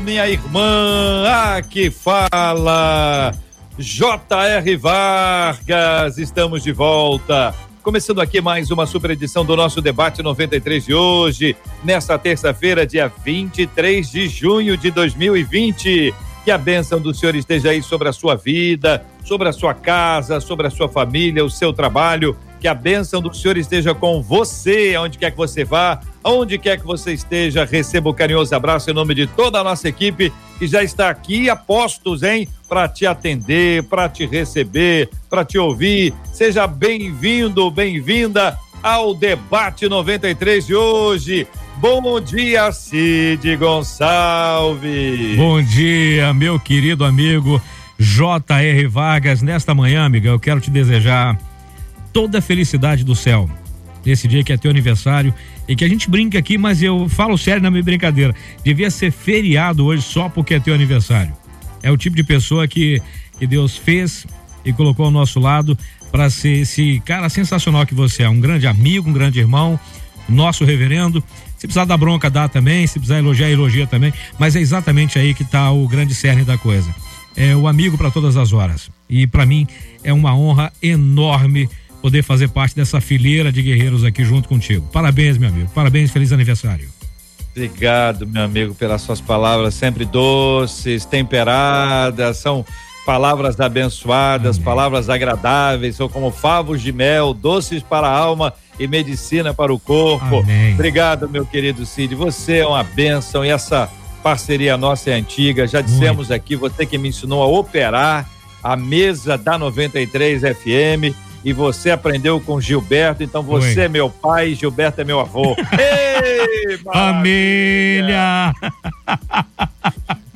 minha irmã. Aqui fala J.R. Vargas. Estamos de volta Começando aqui mais uma super edição do nosso debate 93 de hoje, nesta terça-feira, dia 23 de junho de 2020. Que a bênção do Senhor esteja aí sobre a sua vida, sobre a sua casa, sobre a sua família, o seu trabalho. Que a bênção do Senhor esteja com você, aonde quer que você vá, aonde quer que você esteja. Receba o um carinhoso abraço em nome de toda a nossa equipe que já está aqui a postos, hein? Para te atender, para te receber, para te ouvir. Seja bem-vindo, bem-vinda ao debate 93 de hoje. Bom dia, Cid Gonçalves. Bom dia, meu querido amigo J.R. Vargas. Nesta manhã, amiga, eu quero te desejar toda a felicidade do céu. Nesse dia que é teu aniversário e que a gente brinca aqui, mas eu falo sério na minha brincadeira. Devia ser feriado hoje só porque é teu aniversário. É o tipo de pessoa que, que Deus fez e colocou ao nosso lado para ser esse cara sensacional que você é. Um grande amigo, um grande irmão, nosso reverendo. Se precisar dar bronca, dá também. Se precisar elogiar, elogia também. Mas é exatamente aí que está o grande cerne da coisa. É o amigo para todas as horas. E para mim é uma honra enorme poder fazer parte dessa fileira de guerreiros aqui junto contigo. Parabéns, meu amigo. Parabéns, feliz aniversário. Obrigado, meu amigo, pelas suas palavras sempre doces, temperadas, são palavras abençoadas, Amém. palavras agradáveis, são como favos de mel, doces para a alma e medicina para o corpo. Amém. Obrigado, meu querido Cid. Você é uma bênção e essa parceria nossa é antiga. Já dissemos Muito. aqui, você que me ensinou a operar a mesa da 93 FM e você aprendeu com Gilberto, então você Oi. é meu pai, Gilberto é meu avô. Ei, família!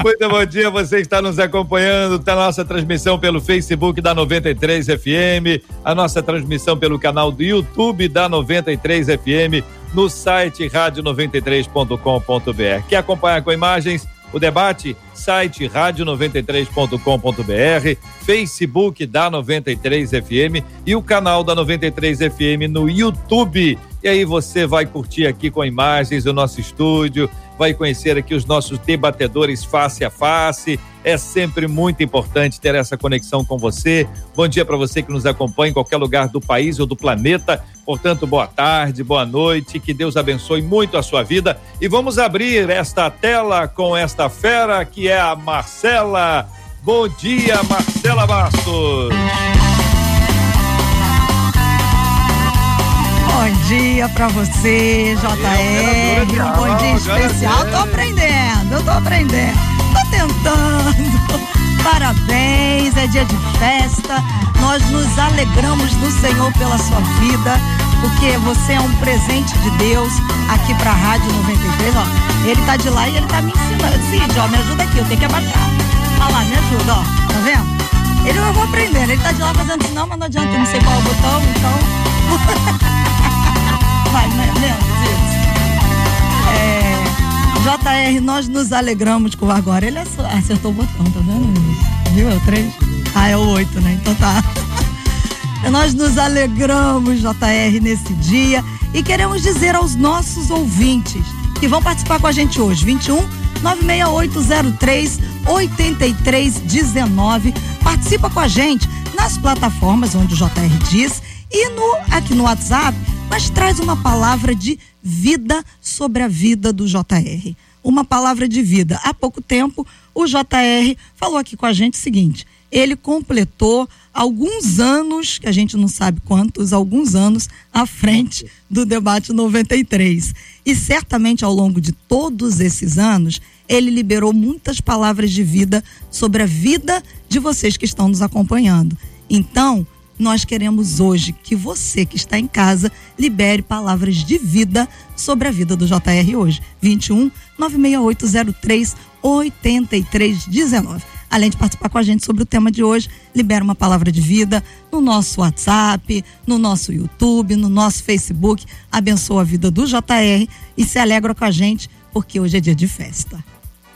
Muito bom dia, você está nos acompanhando, tá nossa transmissão pelo Facebook da 93 FM, a nossa transmissão pelo canal do YouTube da 93 FM, no site rádio93.com.br. Quer acompanhar com imagens? O debate, site rádio93.com.br, Facebook da 93 FM e o canal da 93 FM no YouTube. E aí você vai curtir aqui com imagens o nosso estúdio, vai conhecer aqui os nossos debatedores face a face. É sempre muito importante ter essa conexão com você. Bom dia para você que nos acompanha em qualquer lugar do país ou do planeta. Portanto, boa tarde, boa noite, que Deus abençoe muito a sua vida. E vamos abrir esta tela com esta fera que é a Marcela. Bom dia, Marcela Bastos. Bom dia para você, JR. Um bom dia especial. Tô aprendendo, eu tô aprendendo. Tô tentando. Parabéns, é dia de festa. Nós nos alegramos no Senhor pela sua vida, porque você é um presente de Deus aqui pra Rádio 93. Ó, ele tá de lá e ele tá me ensinando. Cid, ó, me ajuda aqui, eu tenho que abaixar. Olha lá, me ajuda, ó. Tá vendo? Ele eu vou aprendendo. Ele tá de lá fazendo não, mas não adianta, eu não sei qual é o botão, então. Vai, né? É, JR, nós nos alegramos com agora. Ele acertou o botão, tá vendo? Viu? É o 3? Ah, é o 8, né? Então tá. Nós nos alegramos, JR, nesse dia e queremos dizer aos nossos ouvintes que vão participar com a gente hoje, 21 96803 8319. Participa com a gente nas plataformas onde o JR diz e no aqui no WhatsApp mas traz uma palavra de vida sobre a vida do JR. Uma palavra de vida. Há pouco tempo, o JR falou aqui com a gente o seguinte: ele completou alguns anos, que a gente não sabe quantos, alguns anos à frente do debate 93. E certamente ao longo de todos esses anos, ele liberou muitas palavras de vida sobre a vida de vocês que estão nos acompanhando. Então, nós queremos hoje que você que está em casa libere palavras de vida sobre a vida do JR hoje. 21 96803 8319. Além de participar com a gente sobre o tema de hoje, libera uma palavra de vida no nosso WhatsApp, no nosso YouTube, no nosso Facebook. Abençoa a vida do JR e se alegra com a gente, porque hoje é dia de festa.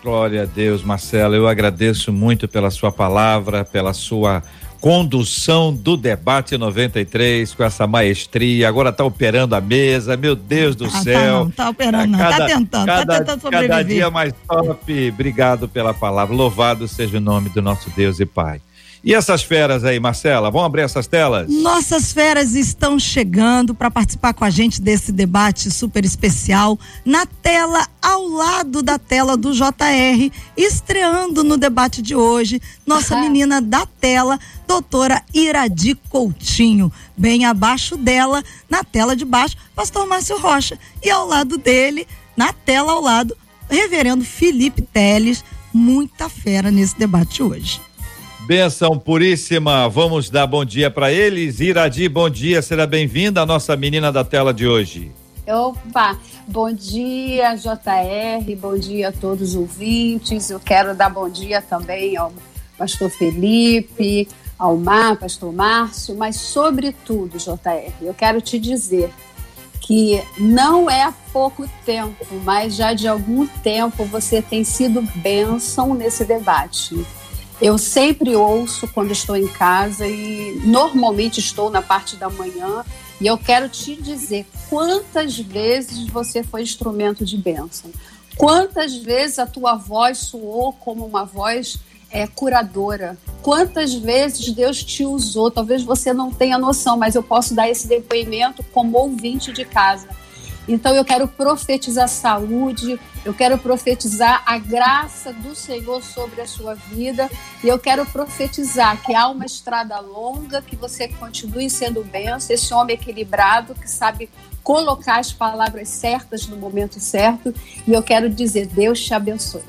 Glória a Deus, Marcela. Eu agradeço muito pela sua palavra, pela sua condução do debate 93 com essa maestria. Agora está operando a mesa, meu Deus do ah, céu. Tá, não, tá operando, não, tá tentando, tá cada, tá tentando sobreviver. Cada dia mais top. Obrigado pela palavra. Louvado seja o nome do nosso Deus e Pai. E essas feras aí, Marcela, vamos abrir essas telas? Nossas feras estão chegando para participar com a gente desse debate super especial na tela ao lado da tela do JR, estreando no debate de hoje, nossa menina da tela, doutora Iradi Coutinho. Bem abaixo dela, na tela de baixo, pastor Márcio Rocha. E ao lado dele, na tela ao lado, reverendo Felipe Teles. Muita fera nesse debate hoje. Benção puríssima, vamos dar bom dia para eles. Iradi, bom dia, seja bem-vinda, a nossa menina da tela de hoje. Opa, bom dia, JR, bom dia a todos os ouvintes. Eu quero dar bom dia também ao pastor Felipe, ao Mar, pastor Márcio, mas sobretudo, JR, eu quero te dizer que não é há pouco tempo, mas já de algum tempo você tem sido bênção nesse debate. Eu sempre ouço quando estou em casa e normalmente estou na parte da manhã. E eu quero te dizer quantas vezes você foi instrumento de bênção. Quantas vezes a tua voz soou como uma voz é, curadora. Quantas vezes Deus te usou? Talvez você não tenha noção, mas eu posso dar esse depoimento como ouvinte de casa. Então eu quero profetizar saúde, eu quero profetizar a graça do Senhor sobre a sua vida e eu quero profetizar que há uma estrada longa, que você continue sendo benção, esse homem equilibrado que sabe colocar as palavras certas no momento certo e eu quero dizer, Deus te abençoe.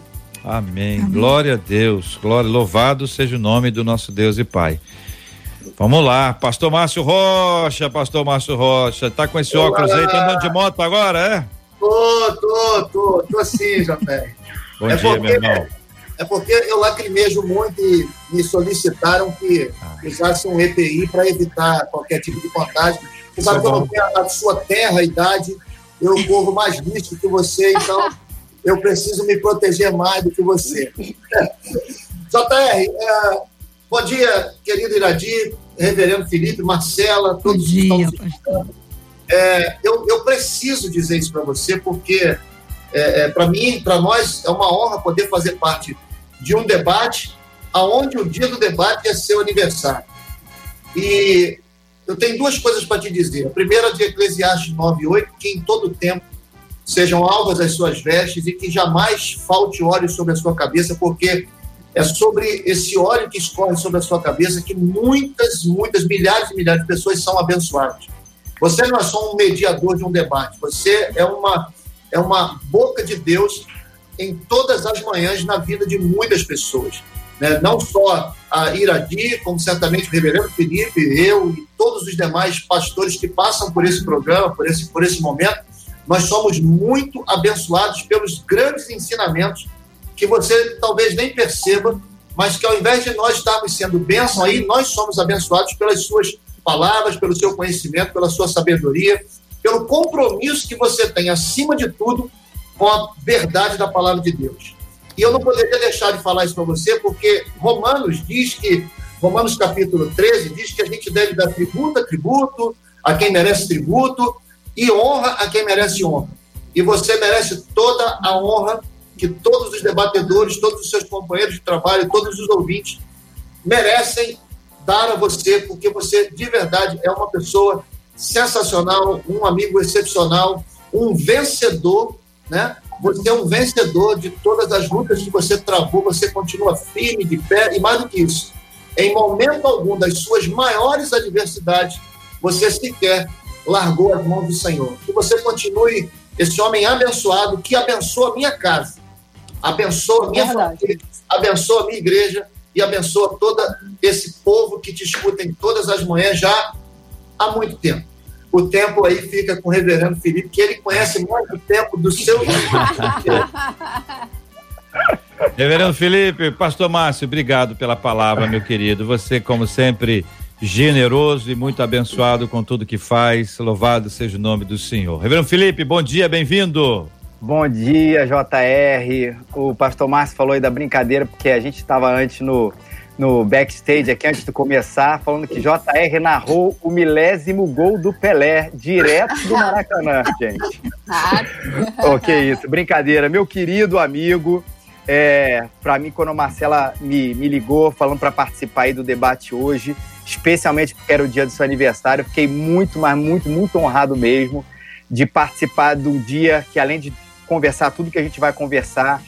Amém. Amém. Glória a Deus. Glória, louvado seja o nome do nosso Deus e Pai. Vamos lá, pastor Márcio Rocha, pastor Márcio Rocha, tá com esse Olá. óculos aí, tá andando de moto agora, é? Tô, tô, tô, tô assim, Jafé. Bom é dia, porque, meu irmão. É porque eu lacrimejo muito e me solicitaram que ah. usasse um EPI para evitar qualquer tipo de contágio. Você sabe que eu não tenho a sua terra, a idade, eu corro mais risco que você, então eu preciso me proteger mais do que você. JR, é, Bom dia, querido Iradi, reverendo Felipe, Marcela, todos Bom dia, que estão é, eu, eu, preciso dizer isso para você, porque é, é, para mim, para nós, é uma honra poder fazer parte de um debate aonde o dia do debate é seu aniversário. E eu tenho duas coisas para te dizer. A primeira de Eclesiastes 9,8, que em todo tempo sejam alvas as suas vestes e que jamais falte óleo sobre a sua cabeça, porque é sobre esse óleo que escorre sobre a sua cabeça que muitas, muitas, milhares e milhares de pessoas são abençoadas. Você não é só um mediador de um debate, você é uma, é uma boca de Deus em todas as manhãs na vida de muitas pessoas. Né? Não só a Iradi, como certamente o reverendo Felipe, eu e todos os demais pastores que passam por esse programa, por esse, por esse momento, nós somos muito abençoados pelos grandes ensinamentos que você talvez nem perceba, mas que ao invés de nós estarmos sendo bênção aí, nós somos abençoados pelas suas palavras, pelo seu conhecimento, pela sua sabedoria, pelo compromisso que você tem, acima de tudo, com a verdade da palavra de Deus. E eu não poderia deixar de falar isso para você, porque Romanos diz que, Romanos capítulo 13, diz que a gente deve dar tributo a tributo, a quem merece tributo, e honra a quem merece honra. E você merece toda a honra que todos os debatedores, todos os seus companheiros de trabalho, todos os ouvintes merecem dar a você, porque você de verdade é uma pessoa sensacional, um amigo excepcional, um vencedor, né? Você é um vencedor de todas as lutas que você travou, você continua firme, de pé, e mais do que isso, em momento algum das suas maiores adversidades, você sequer largou as mãos do Senhor. Que você continue esse homem abençoado que abençoa a minha casa, abençoa minha Verdade. família, abençoa a minha igreja e abençoa todo esse povo que te escuta em todas as manhãs já há muito tempo. O tempo aí fica com o reverendo Felipe, que ele conhece mais o tempo do seu. Reverendo Felipe, Pastor Márcio, obrigado pela palavra, meu querido. Você, como sempre, generoso e muito abençoado com tudo que faz. Louvado seja o nome do Senhor. Reverendo Felipe, bom dia, bem-vindo. Bom dia, JR. O pastor Márcio falou aí da brincadeira, porque a gente estava antes no, no backstage aqui, antes de começar, falando que JR narrou o milésimo gol do Pelé, direto do Maracanã, gente. ok, isso, brincadeira. Meu querido amigo, é, para mim, quando a Marcela me, me ligou falando para participar aí do debate hoje, especialmente porque era o dia do seu aniversário, fiquei muito, mas muito, muito honrado mesmo de participar de um dia que, além de conversar tudo que a gente vai conversar,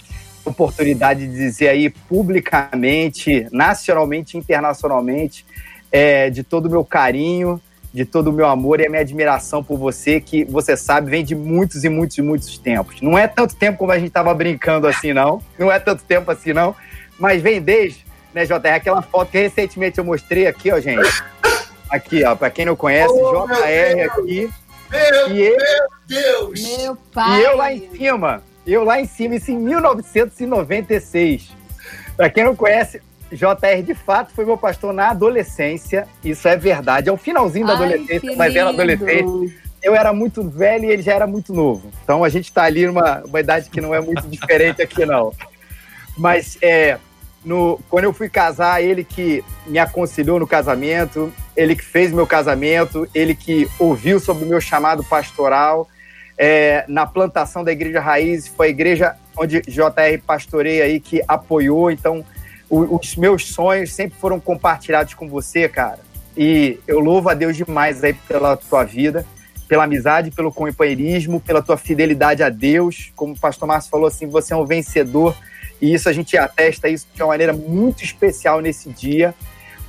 oportunidade de dizer aí publicamente, nacionalmente, internacionalmente, é, de todo o meu carinho, de todo o meu amor e a minha admiração por você, que você sabe, vem de muitos e muitos e muitos tempos. Não é tanto tempo como a gente estava brincando assim, não. Não é tanto tempo assim, não. Mas vem desde, né, JR, aquela foto que recentemente eu mostrei aqui, ó, gente. Aqui, ó, para quem não conhece, oh, JR aqui. Meu, e ele, meu Deus! Meu pai! E eu lá em cima, eu lá em cima, isso em 1996. Para quem não conhece, JR de fato foi meu pastor na adolescência. Isso é verdade. É o finalzinho da Ai, adolescência, mas era adolescente. Eu era muito velho e ele já era muito novo. Então a gente está ali numa uma idade que não é muito diferente aqui, não. Mas é, no, quando eu fui casar, ele que me aconselhou no casamento, ele que fez meu casamento, ele que ouviu sobre o meu chamado pastoral é, na plantação da Igreja Raiz, foi a igreja onde JR pastoreia aí que apoiou, então o, os meus sonhos sempre foram compartilhados com você, cara. E eu louvo a Deus demais aí pela tua vida, pela amizade, pelo companheirismo, pela tua fidelidade a Deus. Como o pastor Márcio falou assim, você é um vencedor. E isso a gente atesta isso de uma maneira muito especial nesse dia,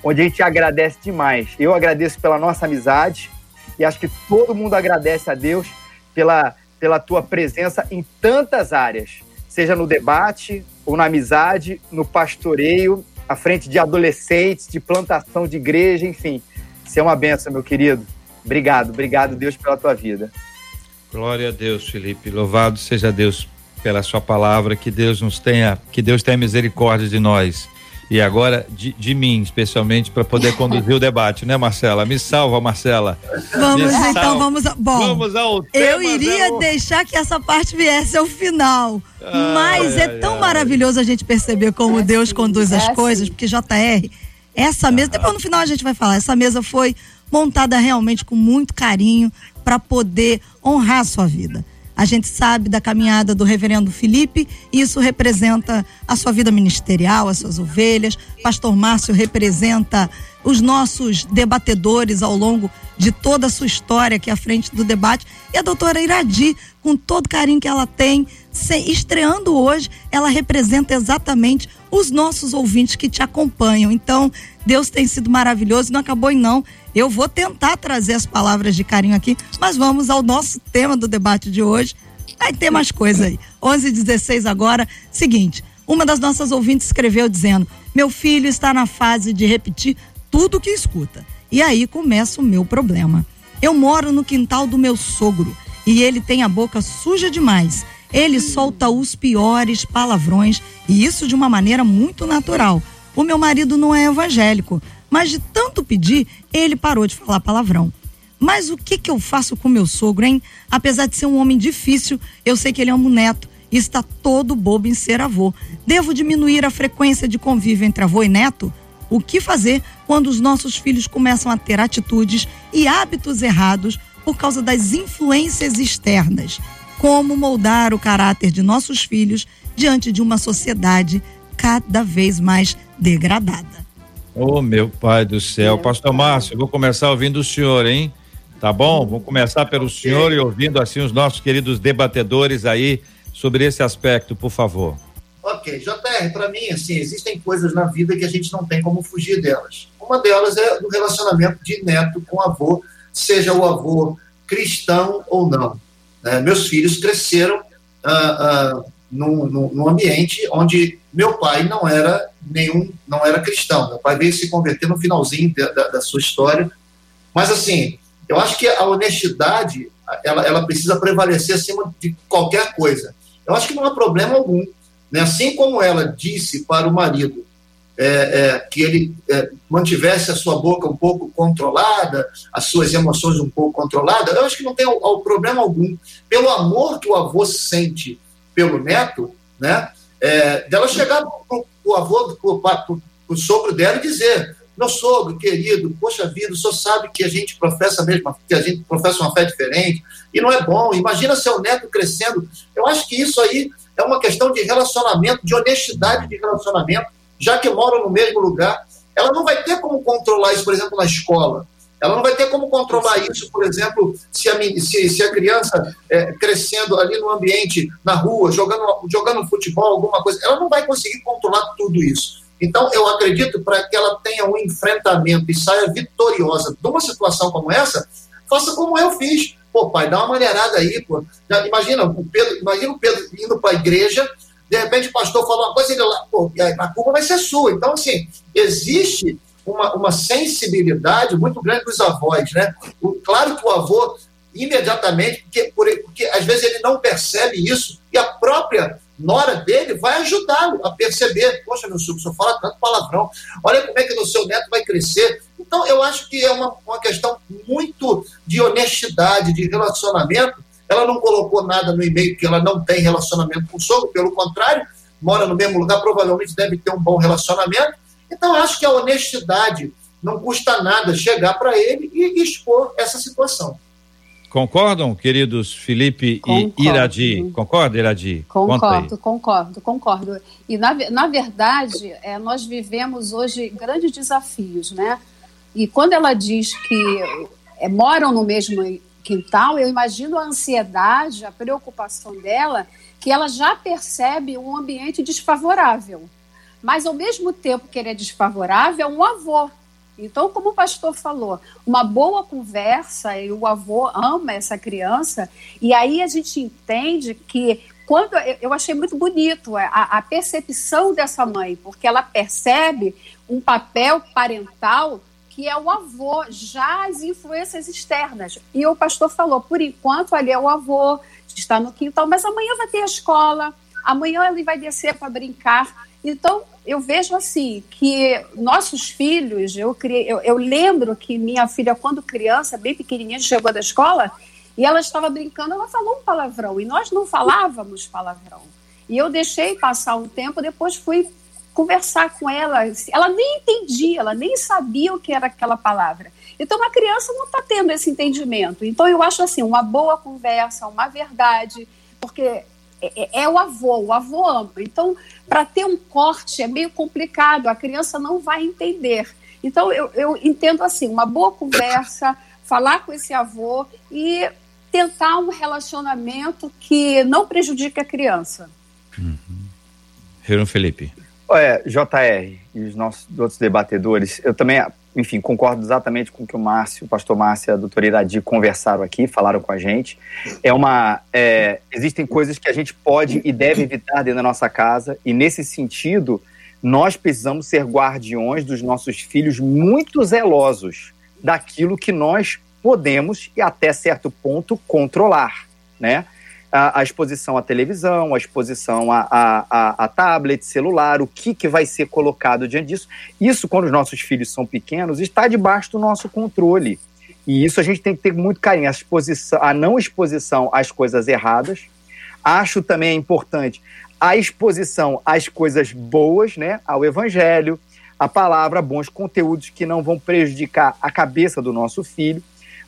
onde a gente agradece demais. Eu agradeço pela nossa amizade e acho que todo mundo agradece a Deus pela, pela tua presença em tantas áreas, seja no debate, ou na amizade, no pastoreio, à frente de adolescentes, de plantação de igreja, enfim. Você é uma benção, meu querido. Obrigado, obrigado, Deus, pela tua vida. Glória a Deus, Felipe. Louvado seja Deus pela sua palavra, que Deus nos tenha, que Deus tenha misericórdia de nós e agora de, de mim, especialmente, para poder conduzir o debate, né, Marcela? Me salva, Marcela. Vamos então, salva. vamos. A, bom, vamos ao tema, eu iria não. deixar que essa parte viesse ao final. mas é tão maravilhoso a gente perceber como é Deus sim, conduz é as sim. coisas, porque JR, essa mesa, depois no final a gente vai falar, essa mesa foi montada realmente com muito carinho para poder honrar a sua vida. A gente sabe da caminhada do reverendo Felipe, isso representa a sua vida ministerial, as suas ovelhas. Pastor Márcio representa os nossos debatedores ao longo de toda a sua história aqui à frente do debate. E a doutora Iradi, com todo carinho que ela tem, se, estreando hoje, ela representa exatamente os nossos ouvintes que te acompanham. Então, Deus tem sido maravilhoso, não acabou em não. Eu vou tentar trazer as palavras de carinho aqui, mas vamos ao nosso tema do debate de hoje. Vai ter mais coisa aí. 11 16 agora. Seguinte, uma das nossas ouvintes escreveu dizendo: Meu filho está na fase de repetir tudo que escuta. E aí começa o meu problema. Eu moro no quintal do meu sogro e ele tem a boca suja demais. Ele solta os piores palavrões e isso de uma maneira muito natural. O meu marido não é evangélico, mas de tanto pedir, ele parou de falar palavrão. Mas o que que eu faço com meu sogro, hein? Apesar de ser um homem difícil, eu sei que ele é um neto e está todo bobo em ser avô. Devo diminuir a frequência de convívio entre avô e neto? O que fazer quando os nossos filhos começam a ter atitudes e hábitos errados por causa das influências externas? Como moldar o caráter de nossos filhos diante de uma sociedade cada vez mais degradada? Ô, oh, meu pai do céu. Pastor Márcio, vou começar ouvindo o senhor, hein? Tá bom? Vou começar pelo senhor e ouvindo assim os nossos queridos debatedores aí sobre esse aspecto, por favor. Ok, JR, para mim, assim, existem coisas na vida que a gente não tem como fugir delas. Uma delas é o relacionamento de neto com avô, seja o avô cristão ou não. É, meus filhos cresceram ah, ah, num, num, ambiente onde meu pai não era nenhum, não era cristão. Meu pai veio se converter no finalzinho da, da, da sua história. Mas assim, eu acho que a honestidade ela, ela precisa prevalecer acima de qualquer coisa. Eu acho que não há problema algum Né? Assim como ela disse para o marido é, é, que ele é, mantivesse a sua boca um pouco controlada, as suas emoções um pouco controladas, eu acho que não tem o, problema algum. Pelo amor que o avô sente pelo neto, né, é, dela chegar para o avô, para o sogro dela e dizer: meu sogro querido, poxa vida, o senhor sabe que a gente professa mesmo, que a gente professa uma fé diferente, e não é bom. Imagina seu neto crescendo. Eu acho que isso aí é uma questão de relacionamento, de honestidade de relacionamento, já que moram no mesmo lugar. Ela não vai ter como controlar isso, por exemplo, na escola. Ela não vai ter como controlar isso, por exemplo, se a, se, se a criança é, crescendo ali no ambiente, na rua, jogando, jogando futebol, alguma coisa. Ela não vai conseguir controlar tudo isso. Então, eu acredito para que ela tenha um enfrentamento e saia vitoriosa de uma situação como essa, faça como eu fiz. Pô, pai, dá uma maneirada aí, pô. Já, imagina o Pedro, imagina o Pedro indo para a igreja, de repente o pastor falou uma coisa e ele lá, pô, a culpa vai ser sua. Então, assim, existe uma, uma sensibilidade muito grande dos avós, né? O, claro que o avô imediatamente, porque, porque às vezes ele não percebe isso, e a própria nora dele vai ajudá-lo a perceber. Poxa, meu filho, o senhor fala tanto palavrão. Olha como é que o seu neto vai crescer. Então, eu acho que é uma, uma questão muito de honestidade, de relacionamento. Ela não colocou nada no e-mail que ela não tem relacionamento com o sogro, pelo contrário, mora no mesmo lugar, provavelmente deve ter um bom relacionamento. Então, acho que a honestidade não custa nada chegar para ele e expor essa situação. Concordam, queridos Felipe Concordo. e Iradi? Concorda, Iradi? Concordo, concordo, concordo. E, na, na verdade, é, nós vivemos hoje grandes desafios, né? E quando ela diz que é, moram no mesmo quintal, eu imagino a ansiedade, a preocupação dela, que ela já percebe um ambiente desfavorável. Mas, ao mesmo tempo que ele é desfavorável, é um avô então, como o pastor falou, uma boa conversa e o avô ama essa criança, e aí a gente entende que quando eu achei muito bonito a, a percepção dessa mãe, porque ela percebe um papel parental que é o avô, já as influências externas. E o pastor falou, por enquanto ali é o avô, está no quintal, mas amanhã vai ter a escola, amanhã ele vai descer para brincar. Então, eu vejo assim que nossos filhos, eu, criei, eu, eu, lembro que minha filha, quando criança, bem pequenininha, chegou da escola e ela estava brincando, ela falou um palavrão e nós não falávamos palavrão. E eu deixei passar um tempo, depois fui conversar com ela. Ela nem entendia, ela nem sabia o que era aquela palavra. Então a criança não está tendo esse entendimento. Então eu acho assim, uma boa conversa, uma verdade, porque é, é, é, o avô, o avô ama. Então, para ter um corte é meio complicado, a criança não vai entender. Então, eu, eu entendo assim: uma boa conversa, falar com esse avô e tentar um relacionamento que não prejudique a criança. Uhum. Felipe. Olha, JR e os nossos outros debatedores, eu também enfim, concordo exatamente com o que o Márcio, o pastor Márcio e a doutora Iradi conversaram aqui, falaram com a gente. É uma, é, existem coisas que a gente pode e deve evitar dentro da nossa casa, e nesse sentido, nós precisamos ser guardiões dos nossos filhos muito zelosos daquilo que nós podemos e até certo ponto controlar, né? A, a exposição à televisão, a exposição a, a, a, tablet, celular, o que, que vai ser colocado diante disso. Isso, quando os nossos filhos são pequenos, está debaixo do nosso controle. E isso a gente tem que ter muito carinho. A, exposição, a não exposição às coisas erradas. Acho também importante a exposição às coisas boas, né? ao evangelho, a palavra, bons conteúdos que não vão prejudicar a cabeça do nosso filho.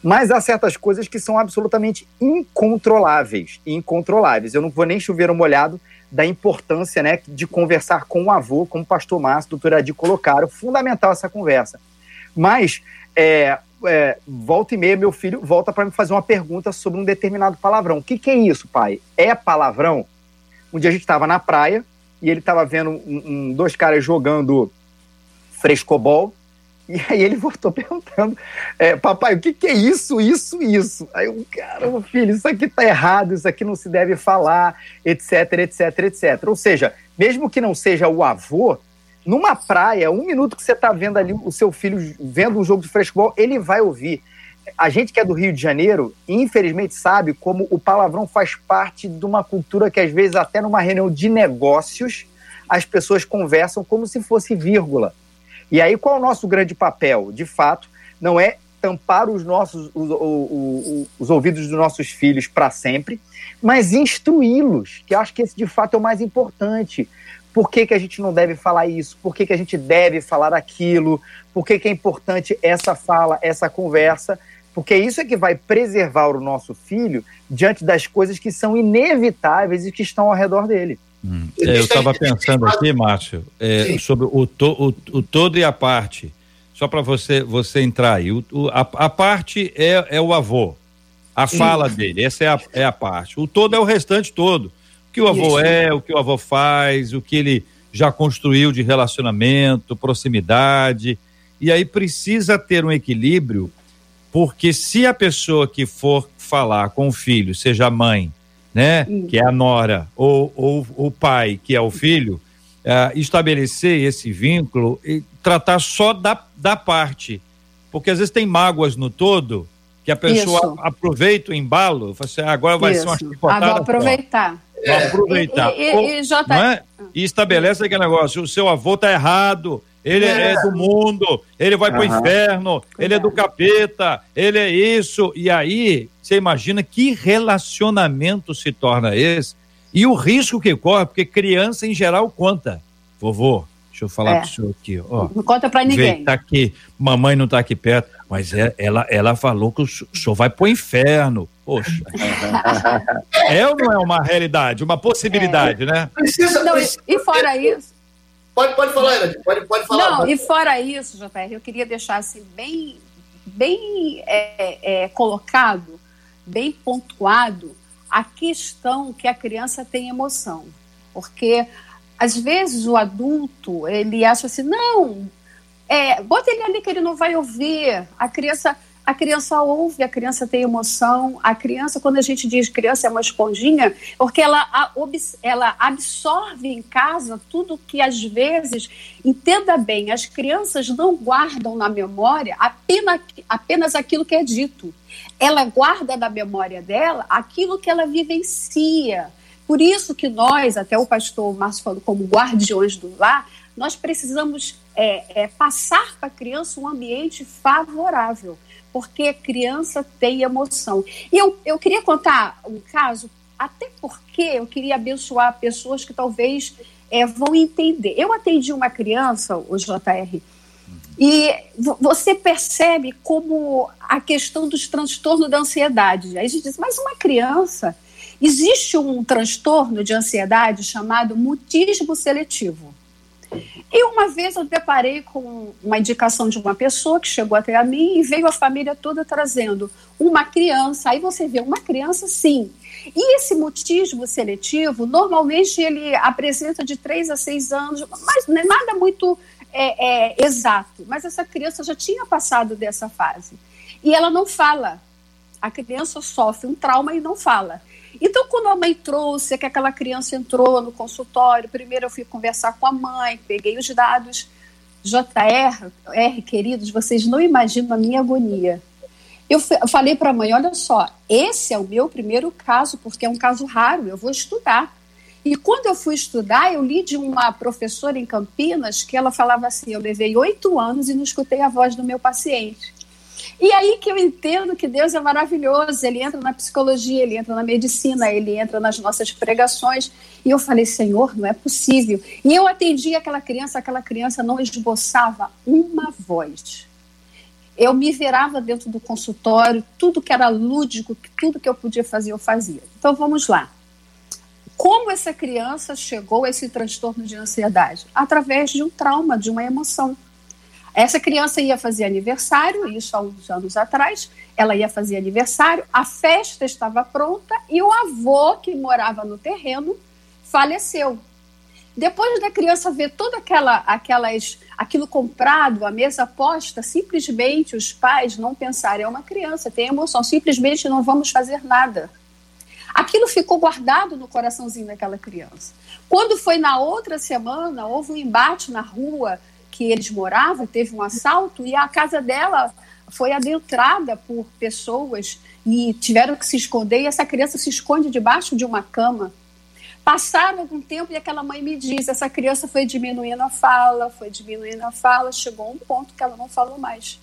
Mas há certas coisas que são absolutamente incontroláveis. Incontroláveis. Eu não vou nem chover um molhado da importância né, de conversar com o avô, como o pastor Márcio, doutor Adi colocaram. Fundamental essa conversa. Mas, é, é, volta e meia, meu filho volta para me fazer uma pergunta sobre um determinado palavrão. O que, que é isso, pai? É palavrão? Um dia a gente estava na praia e ele estava vendo um, um, dois caras jogando frescobol e aí ele voltou perguntando, é, papai, o que, que, é isso, isso, isso? Aí eu, cara, filho, isso aqui tá errado, isso aqui não se deve falar, etc, etc, etc. Ou seja, mesmo que não seja o avô, numa praia, um minuto que você tá vendo ali o seu filho vendo um jogo de futebol, ele vai ouvir. a gente que é do Rio de Janeiro, infelizmente sabe como o palavrão faz parte de uma cultura que às vezes até numa reunião de negócios as pessoas conversam como se fosse vírgula. E aí qual é o nosso grande papel? De fato, não é tampar os nossos os, os, os ouvidos dos nossos filhos para sempre, mas instruí-los, que acho que esse de fato é o mais importante. Por que, que a gente não deve falar isso? Por que, que a gente deve falar aquilo? Por que, que é importante essa fala, essa conversa? Porque isso é que vai preservar o nosso filho diante das coisas que são inevitáveis e que estão ao redor dele. Hum. É, eu estava pensando aqui, Márcio, é, sobre o, to, o, o, todo e a parte. Só para você você entrar aí. O, a, a, parte é, é o avô. A fala dele, essa é a, é a parte. O todo é o restante todo. O que o avô Isso. é, o que o avô faz, o que ele já construiu de relacionamento, proximidade. E aí precisa ter um equilíbrio porque se a pessoa que for falar com o filho, seja mãe, né, que é a nora, ou, ou o pai, que é o filho, uh, estabelecer esse vínculo e tratar só da, da parte. Porque às vezes tem mágoas no todo que a pessoa Isso. aproveita o embalo, fala assim, ah, agora vai Isso. ser uma chicotada. Ah, vou aproveitar. Vou aproveitar. E, e, e, e, é? e estabelece aquele negócio, o seu avô tá errado, ele é, é do mundo, ele vai uhum. para o inferno, ele é do capeta, ele é isso. E aí, você imagina que relacionamento se torna esse e o risco que corre, porque criança em geral conta. Vovô, deixa eu falar é. pro senhor aqui, ó. Não conta para ninguém. Tá aqui, mamãe não tá aqui perto, mas é, ela, ela falou que o senhor vai pro inferno. Poxa. é ou não é uma realidade, uma possibilidade, é. né? Precisa, não, precisa, e fora isso, Pode, pode falar, Elaine, pode, pode falar. Não, e fora isso, JR, eu queria deixar assim bem, bem é, é, colocado, bem pontuado a questão que a criança tem emoção. Porque às vezes o adulto, ele acha assim, não, é, bota ele ali que ele não vai ouvir. A criança a criança ouve, a criança tem emoção. A criança, quando a gente diz criança é uma esponjinha, porque ela, ela absorve em casa tudo que às vezes, entenda bem, as crianças não guardam na memória apenas, apenas aquilo que é dito. Ela guarda na memória dela aquilo que ela vivencia. Por isso que nós, até o pastor Márcio falou, como guardiões do lar, nós precisamos é, é, passar para a criança um ambiente favorável porque criança tem emoção. E eu, eu queria contar um caso, até porque eu queria abençoar pessoas que talvez é, vão entender. Eu atendi uma criança, o JR, e você percebe como a questão dos transtornos da ansiedade. Aí a gente diz, mas uma criança, existe um transtorno de ansiedade chamado mutismo seletivo. E uma vez eu deparei com uma indicação de uma pessoa que chegou até a mim e veio a família toda trazendo uma criança. Aí você vê uma criança, sim. E esse mutismo seletivo, normalmente ele apresenta de 3 a 6 anos, mas não é nada muito é, é, exato. Mas essa criança já tinha passado dessa fase. E ela não fala. A criança sofre um trauma e não fala. Então, quando a mãe trouxe, que aquela criança entrou no consultório, primeiro eu fui conversar com a mãe, peguei os dados. JR, R, queridos, vocês não imaginam a minha agonia. Eu, eu falei para a mãe: olha só, esse é o meu primeiro caso, porque é um caso raro, eu vou estudar. E quando eu fui estudar, eu li de uma professora em Campinas que ela falava assim: eu levei oito anos e não escutei a voz do meu paciente. E aí que eu entendo que Deus é maravilhoso. Ele entra na psicologia, ele entra na medicina, ele entra nas nossas pregações. E eu falei, Senhor, não é possível. E eu atendi aquela criança, aquela criança não esboçava uma voz. Eu me virava dentro do consultório, tudo que era lúdico, tudo que eu podia fazer, eu fazia. Então vamos lá. Como essa criança chegou a esse transtorno de ansiedade? Através de um trauma, de uma emoção. Essa criança ia fazer aniversário, isso há uns anos atrás, ela ia fazer aniversário, a festa estava pronta e o avô, que morava no terreno, faleceu. Depois da criança ver toda aquela, aquelas, aquilo comprado, a mesa posta, simplesmente os pais não pensarem, é uma criança, tem emoção, simplesmente não vamos fazer nada. Aquilo ficou guardado no coraçãozinho daquela criança. Quando foi na outra semana, houve um embate na rua, que eles moravam, teve um assalto e a casa dela, foi adentrada por pessoas e tiveram que se esconder, e essa criança se esconde debaixo de uma cama. Passaram algum tempo e aquela mãe me diz: essa criança foi diminuindo a fala, foi diminuindo a fala, chegou um ponto que ela não falou mais.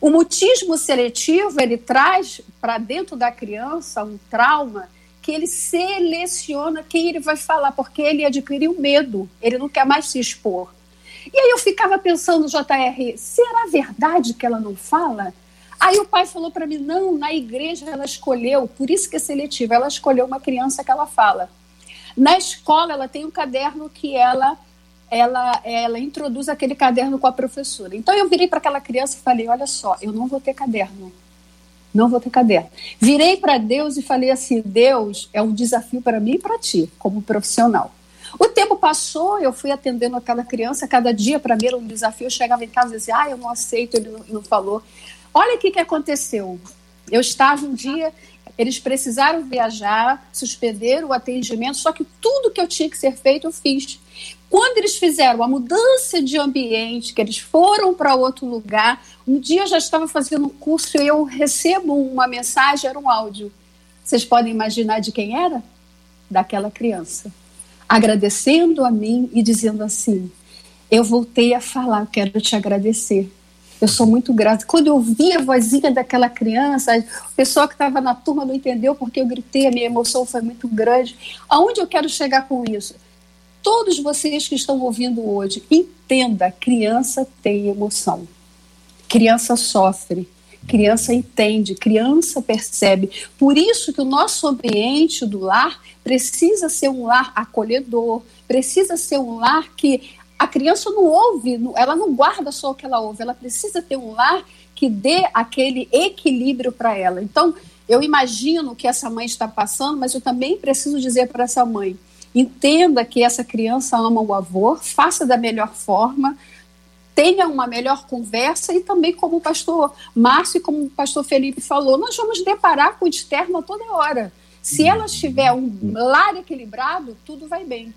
O mutismo seletivo ele traz para dentro da criança um trauma que ele seleciona quem ele vai falar, porque ele adquiriu medo, ele não quer mais se expor. E aí eu ficava pensando, JR, será verdade que ela não fala? Aí o pai falou para mim: não, na igreja ela escolheu, por isso que é seletiva, ela escolheu uma criança que ela fala. Na escola ela tem um caderno que ela ela, ela introduz aquele caderno com a professora. Então eu virei para aquela criança e falei: olha só, eu não vou ter caderno. Não vou ter caderno. Virei para Deus e falei assim: Deus, é um desafio para mim e para ti, como profissional. O tempo passou, eu fui atendendo aquela criança, cada dia para mim era um desafio. Eu chegava em casa e dizia: ah, eu não aceito, ele não, não falou. Olha o que, que aconteceu. Eu estava um dia, eles precisaram viajar, suspenderam o atendimento, só que tudo que eu tinha que ser feito eu fiz. Quando eles fizeram a mudança de ambiente, que eles foram para outro lugar, um dia eu já estava fazendo um curso e eu recebo uma mensagem, era um áudio. Vocês podem imaginar de quem era? Daquela criança. Agradecendo a mim e dizendo assim: Eu voltei a falar, quero te agradecer. Eu sou muito grata. Quando eu vi a vozinha daquela criança, o pessoal que estava na turma não entendeu porque eu gritei, a minha emoção foi muito grande. Aonde eu quero chegar com isso? todos vocês que estão ouvindo hoje, entenda: criança tem emoção, criança sofre, criança entende, criança percebe. Por isso que o nosso ambiente do lar precisa ser um lar acolhedor, precisa ser um lar que a criança não ouve, ela não guarda só o que ela ouve, ela precisa ter um lar que dê aquele equilíbrio para ela. Então, eu imagino que essa mãe está passando, mas eu também preciso dizer para essa mãe: entenda que essa criança ama o avô, faça da melhor forma, tenha uma melhor conversa e também como o pastor Márcio e como o pastor Felipe falou, nós vamos deparar com o externo a toda hora. Se uhum. ela tiver um lar equilibrado, tudo vai bem.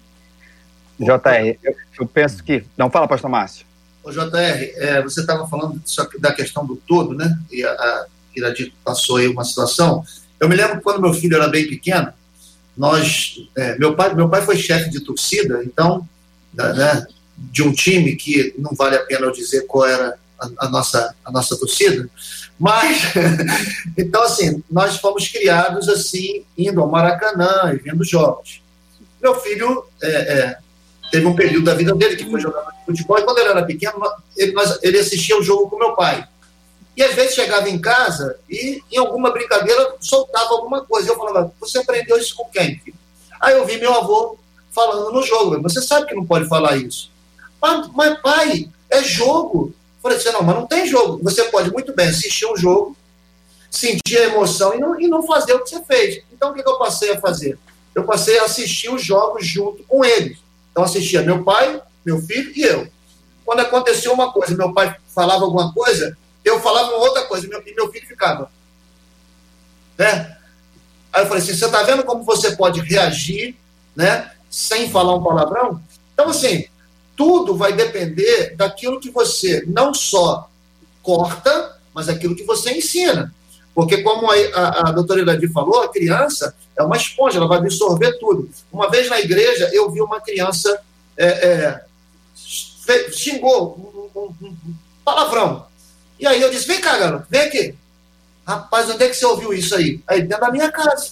JR, eu, eu penso que. Não, fala, pastor Márcio. Ô, JR, é, você estava falando da questão do todo, né? E a, a Iradir passou aí uma situação. Eu me lembro quando meu filho era bem pequeno, nós, é, meu pai, meu pai foi chefe de torcida, então, né, de um time que não vale a pena eu dizer qual era a, a nossa a nossa torcida, mas então assim nós fomos criados assim indo ao Maracanã e vendo jogos. Meu filho é, é, teve um período da vida dele que foi jogar futebol e quando ele era pequeno ele, nós, ele assistia o jogo com meu pai. E às vezes chegava em casa e, em alguma brincadeira, soltava alguma coisa. Eu falava, você aprendeu isso com quem? Aí eu vi meu avô falando no jogo. Você sabe que não pode falar isso. Mas, pai, é jogo. Eu falei assim, não, mas não tem jogo. Você pode muito bem assistir um jogo, sentir a emoção e não, e não fazer o que você fez. Então, o que, que eu passei a fazer? Eu passei a assistir os jogos junto com eles. Então, assistia meu pai, meu filho e eu. Quando aconteceu uma coisa, meu pai falava alguma coisa, eu falava outra coisa, e meu, e meu filho ficava. Né? Aí eu falei assim: você está vendo como você pode reagir, né? Sem falar um palavrão? Então, assim, tudo vai depender daquilo que você não só corta, mas aquilo que você ensina. Porque, como a, a, a doutora Iradir falou, a criança é uma esponja, ela vai absorver tudo. Uma vez na igreja, eu vi uma criança é, é, xingou um, um, um palavrão. E aí eu disse: vem cá, garoto, vem aqui. Rapaz, onde é que você ouviu isso aí? Aí dentro da minha casa.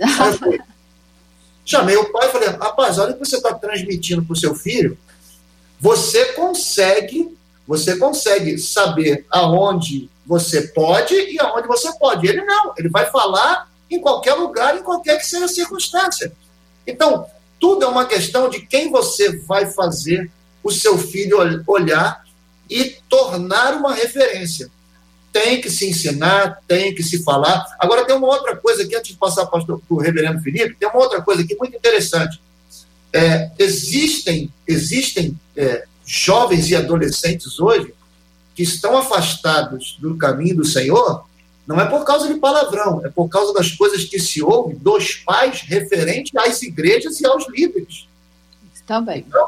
Aí chamei o pai e falei: rapaz, olha o que você está transmitindo para o seu filho. Você consegue, você consegue saber aonde você pode e aonde você pode. Ele não, ele vai falar em qualquer lugar, em qualquer que seja a circunstância. Então, tudo é uma questão de quem você vai fazer o seu filho olhar e tornar uma referência. Tem que se ensinar, tem que se falar. Agora, tem uma outra coisa aqui, antes de passar para o reverendo Felipe, tem uma outra coisa aqui muito interessante. É, existem existem é, jovens e adolescentes hoje que estão afastados do caminho do Senhor, não é por causa de palavrão, é por causa das coisas que se ouvem dos pais referente às igrejas e aos líderes. Também. Então,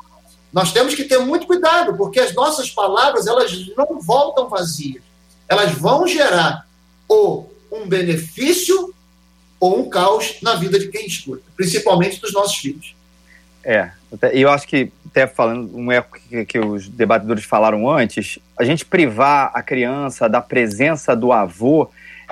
nós temos que ter muito cuidado, porque as nossas palavras elas não voltam vazias. elas vão gerar ou um benefício ou um caos na vida de quem escuta, principalmente dos nossos filhos. É, e eu acho que, até falando um eco que, que, os debatedores falaram antes, a gente privar a criança da presença do avô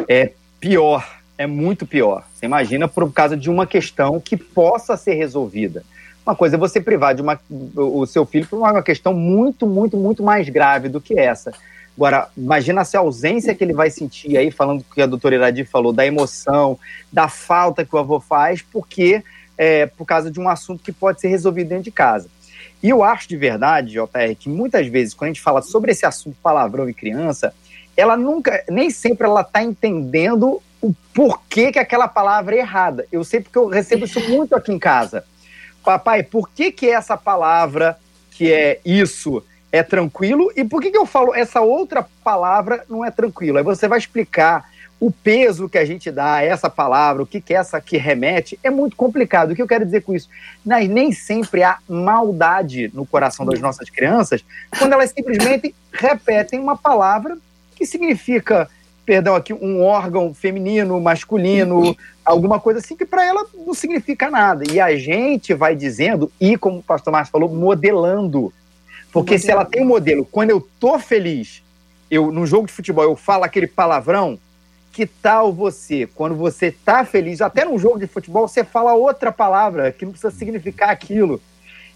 é pior, é muito pior. Você imagina por causa de uma questão que possa ser resolvida. Uma coisa é você privar de uma, o seu filho por uma questão muito, muito, muito mais grave do que essa. Agora, imagina essa ausência que ele vai sentir aí, falando que a doutora Iradi falou, da emoção, da falta que o avô faz, porque é, por causa de um assunto que pode ser resolvido dentro de casa. E eu acho de verdade, JR, que muitas vezes, quando a gente fala sobre esse assunto palavrão e criança, ela nunca, nem sempre ela está entendendo o porquê que aquela palavra é errada. Eu sei porque eu recebo isso muito aqui em casa. Papai, por que que essa palavra que é isso é tranquilo e por que que eu falo essa outra palavra não é tranquilo? Aí você vai explicar o peso que a gente dá a essa palavra, o que, que essa que remete, é muito complicado. O que eu quero dizer com isso? nem sempre há maldade no coração das nossas crianças quando elas simplesmente repetem uma palavra que significa, perdão, aqui um órgão feminino, masculino, alguma coisa assim que para ela não significa nada. E a gente vai dizendo e, como o pastor Márcio falou, modelando. Porque se ela tem um modelo, quando eu tô feliz, eu num jogo de futebol eu falo aquele palavrão, que tal você, quando você está feliz, até num jogo de futebol, você fala outra palavra que não precisa significar aquilo.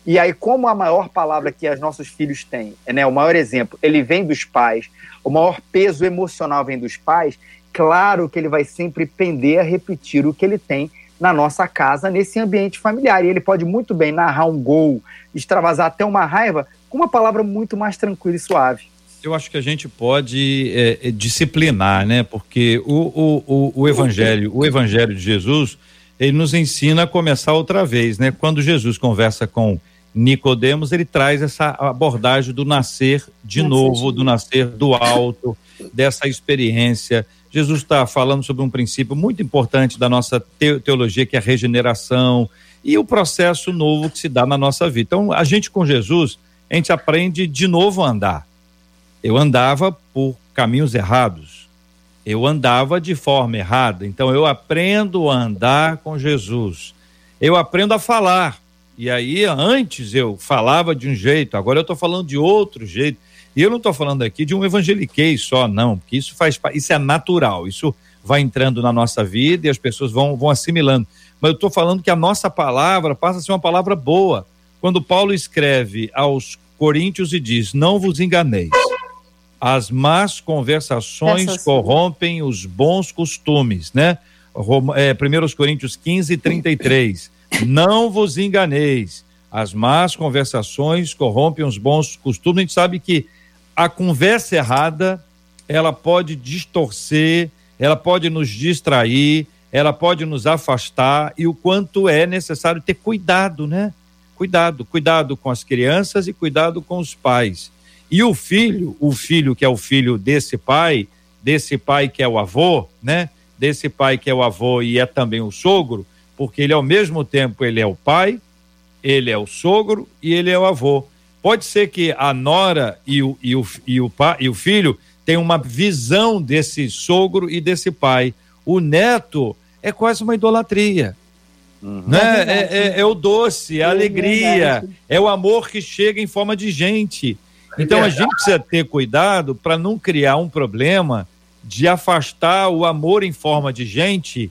E aí, como a maior palavra que os nossos filhos têm, né, o maior exemplo, ele vem dos pais, o maior peso emocional vem dos pais, claro que ele vai sempre pender a repetir o que ele tem na nossa casa, nesse ambiente familiar. E ele pode muito bem narrar um gol, extravasar até uma raiva, com uma palavra muito mais tranquila e suave eu acho que a gente pode é, é, disciplinar, né? Porque o, o, o, o, evangelho, o evangelho de Jesus, ele nos ensina a começar outra vez, né? Quando Jesus conversa com Nicodemos, ele traz essa abordagem do nascer de novo, do nascer do alto, dessa experiência. Jesus está falando sobre um princípio muito importante da nossa teologia, que é a regeneração e o processo novo que se dá na nossa vida. Então, a gente com Jesus, a gente aprende de novo a andar eu andava por caminhos errados. Eu andava de forma errada. Então eu aprendo a andar com Jesus. Eu aprendo a falar. E aí antes eu falava de um jeito, agora eu estou falando de outro jeito. E eu não estou falando aqui de um evangeliquez só, não, porque isso faz isso é natural, isso vai entrando na nossa vida e as pessoas vão, vão assimilando. Mas eu estou falando que a nossa palavra passa a ser uma palavra boa. Quando Paulo escreve aos Coríntios e diz: Não vos enganeis as más conversações corrompem os bons costumes, né? É, 1 Coríntios 15, 33. Não vos enganeis, as más conversações corrompem os bons costumes. A gente sabe que a conversa errada, ela pode distorcer, ela pode nos distrair, ela pode nos afastar e o quanto é necessário ter cuidado, né? Cuidado, cuidado com as crianças e cuidado com os pais. E o filho, o filho que é o filho desse pai, desse pai que é o avô, né? Desse pai que é o avô e é também o sogro, porque ele ao mesmo tempo ele é o pai, ele é o sogro e ele é o avô. Pode ser que a nora e o, e o, e o, pai, e o filho tenham uma visão desse sogro e desse pai. O neto é quase uma idolatria. Uhum. Né? É, é, é, é, o doce, é a é alegria, é o amor que chega em forma de gente. Então a gente precisa ter cuidado para não criar um problema de afastar o amor em forma de gente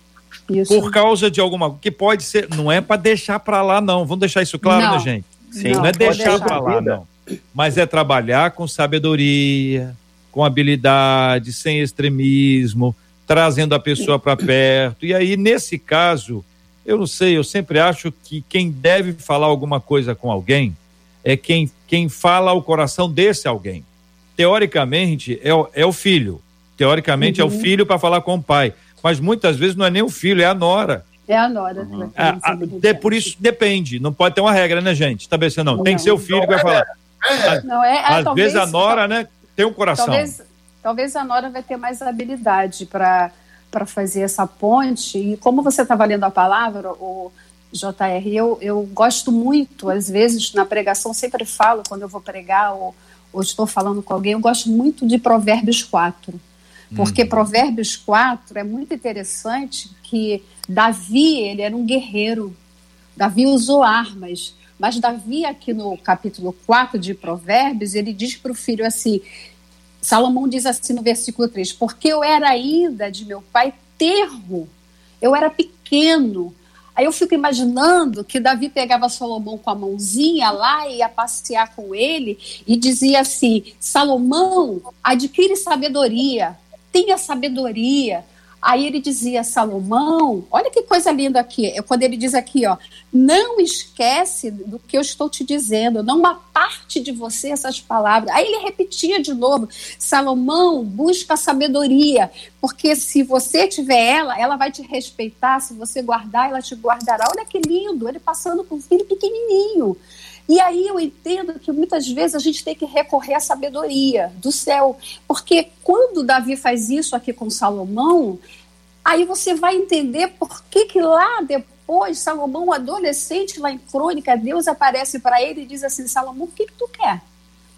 isso. por causa de alguma que pode ser, não é para deixar para lá não. Vamos deixar isso claro, não. né, gente? Sim, não, não é deixar para lá não. Mas é trabalhar com sabedoria, com habilidade, sem extremismo, trazendo a pessoa para perto. E aí nesse caso, eu não sei, eu sempre acho que quem deve falar alguma coisa com alguém é quem, quem fala ao coração desse alguém. Teoricamente, é o, é o filho. Teoricamente, uhum. é o uhum. filho para falar com o pai. Mas muitas vezes não é nem o filho, é a nora. É a nora. Uhum. É, a, de, por isso depende. Não pode ter uma regra, né, gente? Estabelecer, não. não. Tem que ser o filho que vai falar. É. Não, é, é, Às talvez, vezes a nora, né, tem um coração. Talvez, talvez a nora vai ter mais habilidade para para fazer essa ponte. E como você estava lendo a palavra, o JR. Eu, eu gosto muito, às vezes, na pregação, sempre falo quando eu vou pregar ou, ou estou falando com alguém, eu gosto muito de Provérbios 4. Porque uhum. Provérbios 4 é muito interessante que Davi, ele era um guerreiro. Davi usou armas. Mas Davi, aqui no capítulo 4 de Provérbios, ele diz para o filho assim: Salomão diz assim no versículo 3: Porque eu era ainda de meu pai terro, eu era pequeno. Aí eu fico imaginando que Davi pegava Salomão com a mãozinha lá e ia passear com ele e dizia assim: Salomão, adquire sabedoria, tenha sabedoria. Aí ele dizia, Salomão, olha que coisa linda aqui. É quando ele diz aqui, ó, não esquece do que eu estou te dizendo, não uma parte de você essas palavras. Aí ele repetia de novo, Salomão, busca sabedoria, porque se você tiver ela, ela vai te respeitar, se você guardar, ela te guardará. Olha que lindo, ele passando com um filho pequenininho. E aí eu entendo que muitas vezes a gente tem que recorrer à sabedoria do céu, porque quando Davi faz isso aqui com Salomão, aí você vai entender por que, que lá depois, Salomão, adolescente, lá em Crônica, Deus aparece para ele e diz assim: Salomão, o que, que tu quer?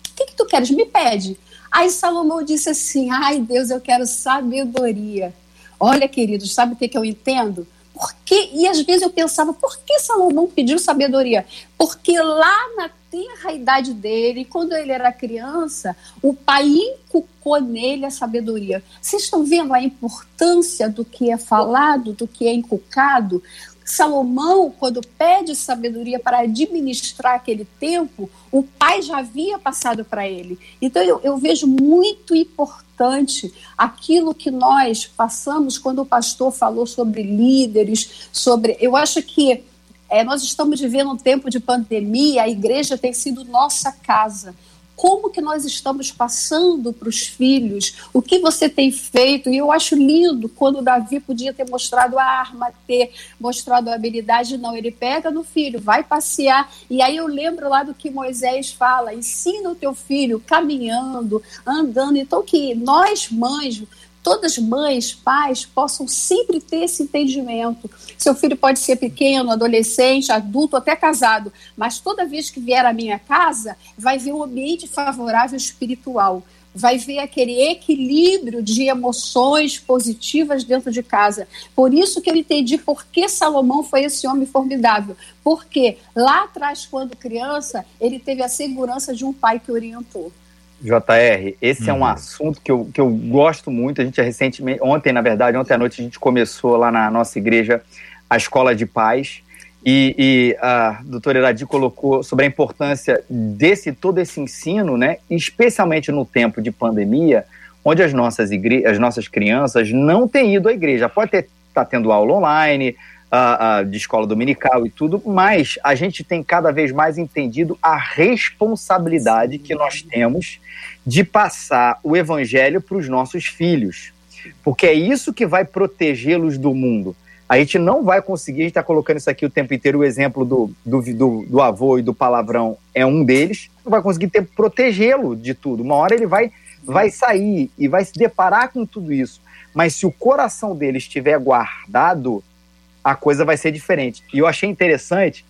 O que, que tu queres? Me pede. Aí Salomão disse assim: Ai, Deus, eu quero sabedoria. Olha, queridos, sabe o que, que eu entendo? Por que, e às vezes eu pensava, por que Salomão pediu sabedoria? Porque lá na tenra idade dele, quando ele era criança, o pai inculcou nele a sabedoria. Vocês estão vendo a importância do que é falado, do que é inculcado? Salomão, quando pede sabedoria para administrar aquele tempo, o pai já havia passado para ele. Então eu, eu, vejo muito importante aquilo que nós passamos quando o pastor falou sobre líderes, sobre. Eu acho que é, nós estamos vivendo um tempo de pandemia, a igreja tem sido nossa casa como que nós estamos passando para os filhos, o que você tem feito. E eu acho lindo quando Davi podia ter mostrado a arma, ter mostrado a habilidade. Não, ele pega no filho, vai passear. E aí eu lembro lá do que Moisés fala: ensina o teu filho caminhando, andando. Então, que nós, mães, todas mães, pais possam sempre ter esse entendimento. Seu filho pode ser pequeno, adolescente, adulto, até casado, mas toda vez que vier à minha casa, vai ver um ambiente favorável espiritual. Vai ver aquele equilíbrio de emoções positivas dentro de casa. Por isso que eu entendi por que Salomão foi esse homem formidável. Porque lá atrás, quando criança, ele teve a segurança de um pai que orientou. JR, esse uhum. é um uhum. assunto que eu, que eu gosto muito. A gente é recentemente, ontem, na verdade, ontem à noite, a gente começou lá na nossa igreja a Escola de Paz. E, e a doutora Iradi colocou sobre a importância desse todo esse ensino, né, especialmente no tempo de pandemia, onde as nossas, igre as nossas crianças não têm ido à igreja. Pode estar tá tendo aula online, uh, uh, de escola dominical e tudo, mas a gente tem cada vez mais entendido a responsabilidade que nós temos de passar o evangelho para os nossos filhos, porque é isso que vai protegê-los do mundo. A gente não vai conseguir, a gente está colocando isso aqui o tempo inteiro, o exemplo do, do, do, do avô e do palavrão é um deles, não vai conseguir protegê-lo de tudo. Uma hora ele vai, vai sair e vai se deparar com tudo isso. Mas se o coração dele estiver guardado, a coisa vai ser diferente. E eu achei interessante,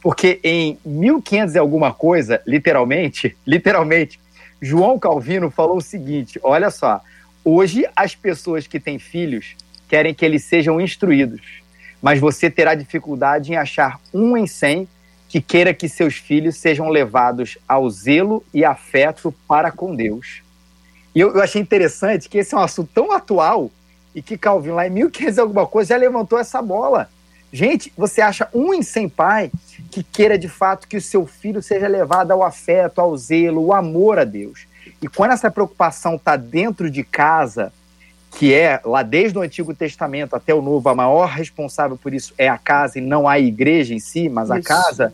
porque em 1500 e alguma coisa, literalmente, literalmente, João Calvino falou o seguinte: olha só, hoje as pessoas que têm filhos querem que eles sejam instruídos, mas você terá dificuldade em achar um em cem que queira que seus filhos sejam levados ao zelo e afeto para com Deus. E eu, eu achei interessante que esse é um assunto tão atual e que Calvin, lá em 1500 alguma coisa, já levantou essa bola. Gente, você acha um em cem pai que queira de fato que o seu filho seja levado ao afeto, ao zelo, ao amor a Deus. E quando essa preocupação está dentro de casa, que é lá desde o Antigo Testamento até o Novo, a maior responsável por isso é a casa e não a igreja em si, mas a casa.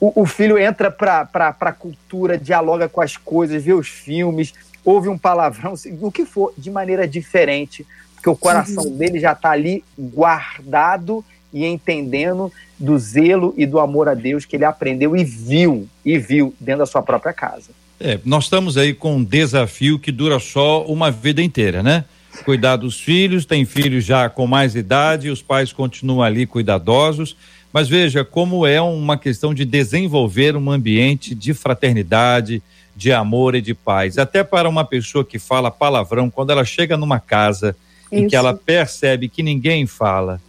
O, o filho entra para a cultura, dialoga com as coisas, vê os filmes, ouve um palavrão, o que for, de maneira diferente, porque o coração uhum. dele já está ali guardado e entendendo do zelo e do amor a Deus que ele aprendeu e viu, e viu dentro da sua própria casa. É, nós estamos aí com um desafio que dura só uma vida inteira, né? Cuidar dos filhos, tem filhos já com mais idade, os pais continuam ali cuidadosos, mas veja como é uma questão de desenvolver um ambiente de fraternidade, de amor e de paz. Até para uma pessoa que fala palavrão, quando ela chega numa casa Isso. em que ela percebe que ninguém fala,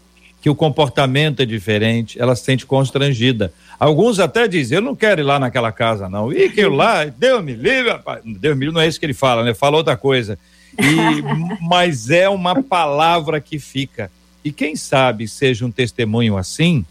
que o comportamento é diferente, ela se sente constrangida. Alguns até dizem, eu não quero ir lá naquela casa, não. E que lá, Deus me livre, rapaz. Deus me livre não é isso que ele fala, né? Fala outra coisa. E, mas é uma palavra que fica. E quem sabe seja um testemunho assim,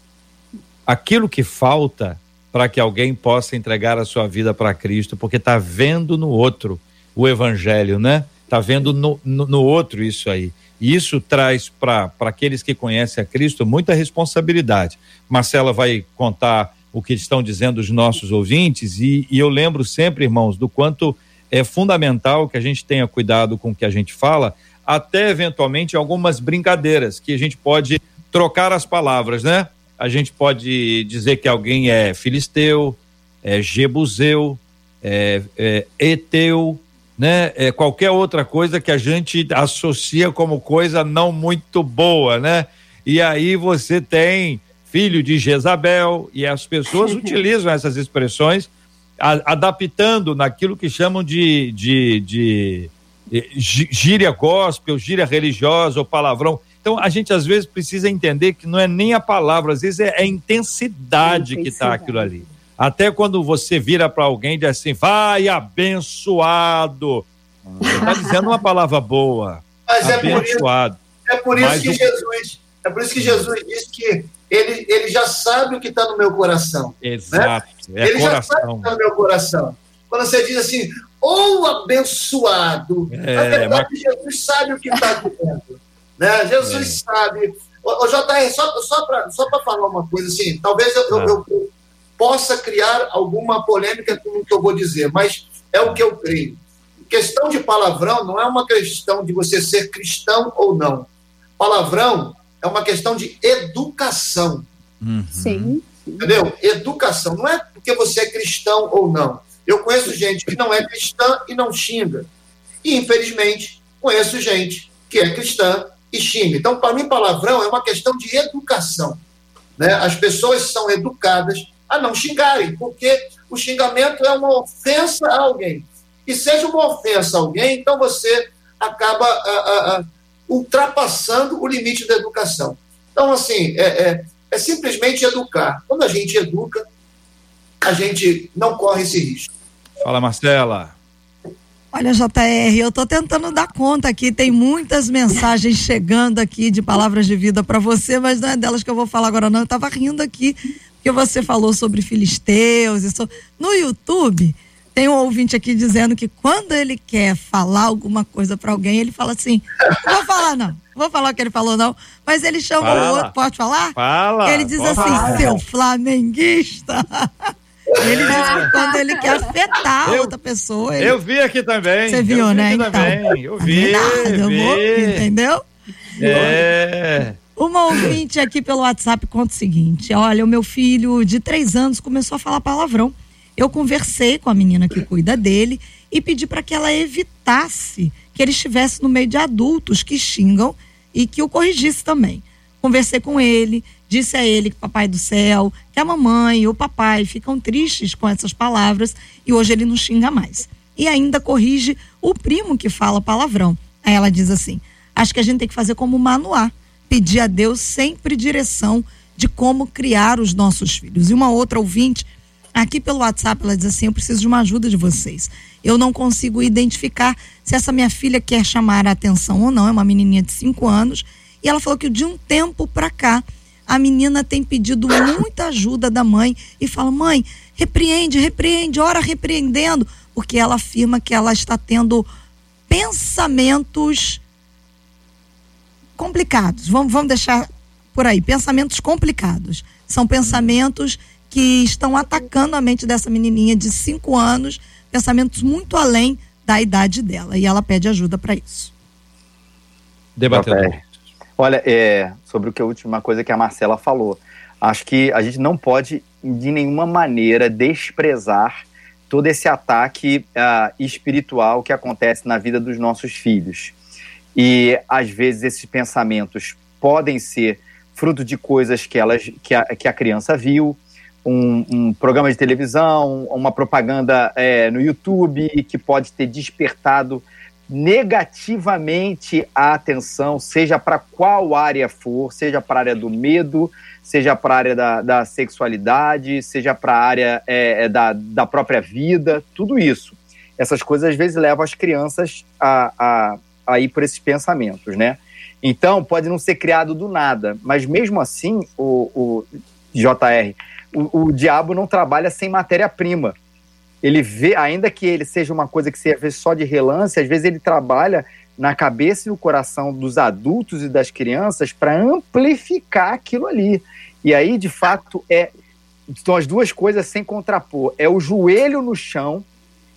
aquilo que falta para que alguém possa entregar a sua vida para Cristo, porque está vendo no outro o evangelho, né? Está vendo no, no, no, outro isso aí. Isso traz para aqueles que conhecem a Cristo muita responsabilidade. Marcela vai contar o que estão dizendo os nossos ouvintes, e, e eu lembro sempre, irmãos, do quanto é fundamental que a gente tenha cuidado com o que a gente fala, até eventualmente algumas brincadeiras que a gente pode trocar as palavras, né? a gente pode dizer que alguém é filisteu, é jebuseu, é, é eteu, né? É qualquer outra coisa que a gente associa como coisa não muito boa, né? E aí você tem filho de Jezabel e as pessoas utilizam essas expressões a, adaptando naquilo que chamam de, de, de, de gíria gospel, gíria religiosa ou palavrão. Então, a gente às vezes precisa entender que não é nem a palavra, às vezes é a intensidade, que está aquilo ali. Até quando você vira para alguém e diz assim, vai abençoado. Você está dizendo uma palavra boa. Mas abençoado. É por isso, é por isso que o... Jesus, é por isso que Jesus disse que ele, ele já sabe o que está no meu coração. Né? Exato. Né? É ele coração. já sabe o que está no meu coração. Quando você diz assim, ou abençoado, é, na verdade mas... Jesus sabe o que está dentro. Né? Jesus é. sabe. Ô, JR, só, só para só falar uma coisa assim, talvez eu, ah. eu, eu, possa criar alguma polêmica com o que eu vou dizer, mas é o que eu creio. Questão de palavrão não é uma questão de você ser cristão ou não. Palavrão é uma questão de educação. Uhum. Sim. Entendeu? Educação. Não é porque você é cristão ou não. Eu conheço gente que não é cristã e não xinga. E, infelizmente, conheço gente que é cristã e xinga. Então, para mim, palavrão é uma questão de educação. Né? As pessoas são educadas a não xingarem, porque o xingamento é uma ofensa a alguém. E seja uma ofensa a alguém, então você acaba a, a, a, ultrapassando o limite da educação. Então, assim, é, é, é simplesmente educar. Quando a gente educa, a gente não corre esse risco. Fala, Marcela. Olha, JR, eu estou tentando dar conta aqui, tem muitas mensagens chegando aqui de palavras de vida para você, mas não é delas que eu vou falar agora não. Eu estava rindo aqui porque você falou sobre filisteus e so... no YouTube tem um ouvinte aqui dizendo que quando ele quer falar alguma coisa para alguém, ele fala assim: "Não vou falar não. Vou falar o que ele falou não, mas ele chama fala. o outro, pode falar? Fala. Ele diz assim: falar. "Seu flamenguista". Ele diz que quando ele quer afetar eu, outra pessoa. Ele... Eu vi aqui também. Você viu, né? Então. Também. Eu vi. Nada, vi. Eu vou, entendeu? É. Uma ouvinte aqui pelo WhatsApp conta o seguinte: olha, o meu filho de três anos começou a falar palavrão. Eu conversei com a menina que cuida dele e pedi para que ela evitasse que ele estivesse no meio de adultos que xingam e que o corrigisse também. Conversei com ele, disse a ele que papai do céu, que a mamãe e o papai ficam tristes com essas palavras e hoje ele não xinga mais. E ainda corrige o primo que fala palavrão. Aí ela diz assim: acho que a gente tem que fazer como Manoá, pedir a Deus sempre direção de como criar os nossos filhos. E uma outra ouvinte, aqui pelo WhatsApp, ela diz assim: eu preciso de uma ajuda de vocês. Eu não consigo identificar se essa minha filha quer chamar a atenção ou não. É uma menininha de 5 anos. E ela falou que de um tempo para cá a menina tem pedido muita ajuda da mãe e fala: mãe, repreende, repreende, ora repreendendo, porque ela afirma que ela está tendo pensamentos complicados. Vamos, vamos deixar por aí, pensamentos complicados. São pensamentos que estão atacando a mente dessa menininha de 5 anos, pensamentos muito além da idade dela. E ela pede ajuda para isso. Debatedor. Olha, é, sobre o que a última coisa que a Marcela falou. Acho que a gente não pode, de nenhuma maneira, desprezar todo esse ataque uh, espiritual que acontece na vida dos nossos filhos. E, às vezes, esses pensamentos podem ser fruto de coisas que, elas, que, a, que a criança viu, um, um programa de televisão, uma propaganda é, no YouTube que pode ter despertado negativamente a atenção, seja para qual área for, seja para a área do medo, seja para a área da, da sexualidade, seja para a área é, é, da, da própria vida, tudo isso. Essas coisas às vezes levam as crianças a, a, a ir por esses pensamentos, né? Então, pode não ser criado do nada, mas mesmo assim, o, o JR, o, o diabo não trabalha sem matéria-prima. Ele vê, ainda que ele seja uma coisa que seja só de relance, às vezes ele trabalha na cabeça e no coração dos adultos e das crianças para amplificar aquilo ali. E aí, de fato, é são as duas coisas sem contrapor. É o joelho no chão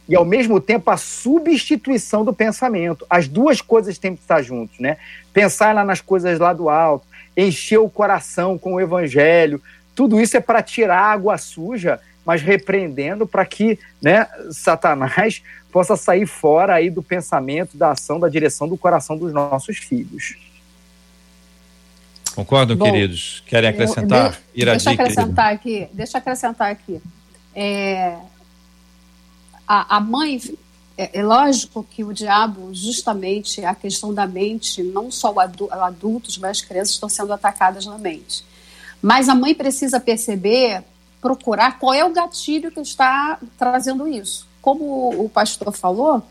e, ao mesmo tempo, a substituição do pensamento. As duas coisas têm que estar juntos, né? Pensar lá nas coisas lá do alto, encher o coração com o evangelho, tudo isso é para tirar a água suja, mas repreendendo para que né, Satanás possa sair fora aí do pensamento, da ação, da direção do coração dos nossos filhos. Concordam, Bom, queridos? Querem acrescentar? Eu, de, deixa eu acrescentar aqui. Deixa eu acrescentar aqui. É, a, a mãe é, é, lógico que o diabo, justamente a questão da mente, não só adultos, mas as crianças estão sendo atacadas na mente. Mas a mãe precisa perceber, procurar qual é o gatilho que está trazendo isso. Como o pastor falou,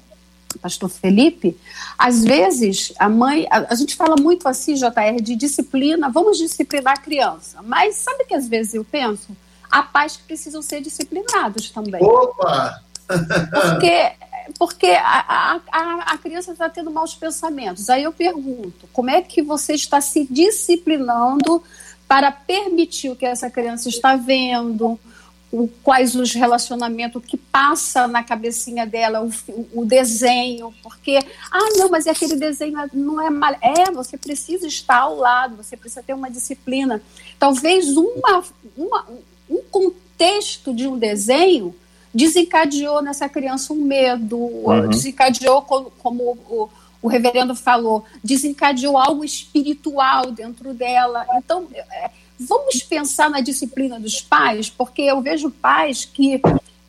pastor Felipe, às vezes a mãe, a, a, gente fala muito assim, JR, de disciplina, vamos disciplinar a criança, mas sabe que às vezes eu penso? Há pais que precisam ser disciplinados também. Opa! Porque, porque a, a, a criança está tendo maus pensamentos. Aí eu pergunto, como é que você está se disciplinando para permitir o que essa criança está vendo, o, quais os relacionamentos que passa na cabecinha dela, o, o, desenho, porque, ah, não, mas aquele desenho não é mal. É, você precisa estar ao lado, você precisa ter uma disciplina. Talvez uma, uma um contexto de um desenho desencadeou nessa criança um medo, uhum. desencadeou como, como o o reverendo falou, desencadeou algo espiritual dentro dela. Então, é, vamos pensar na disciplina dos pais, porque eu vejo pais que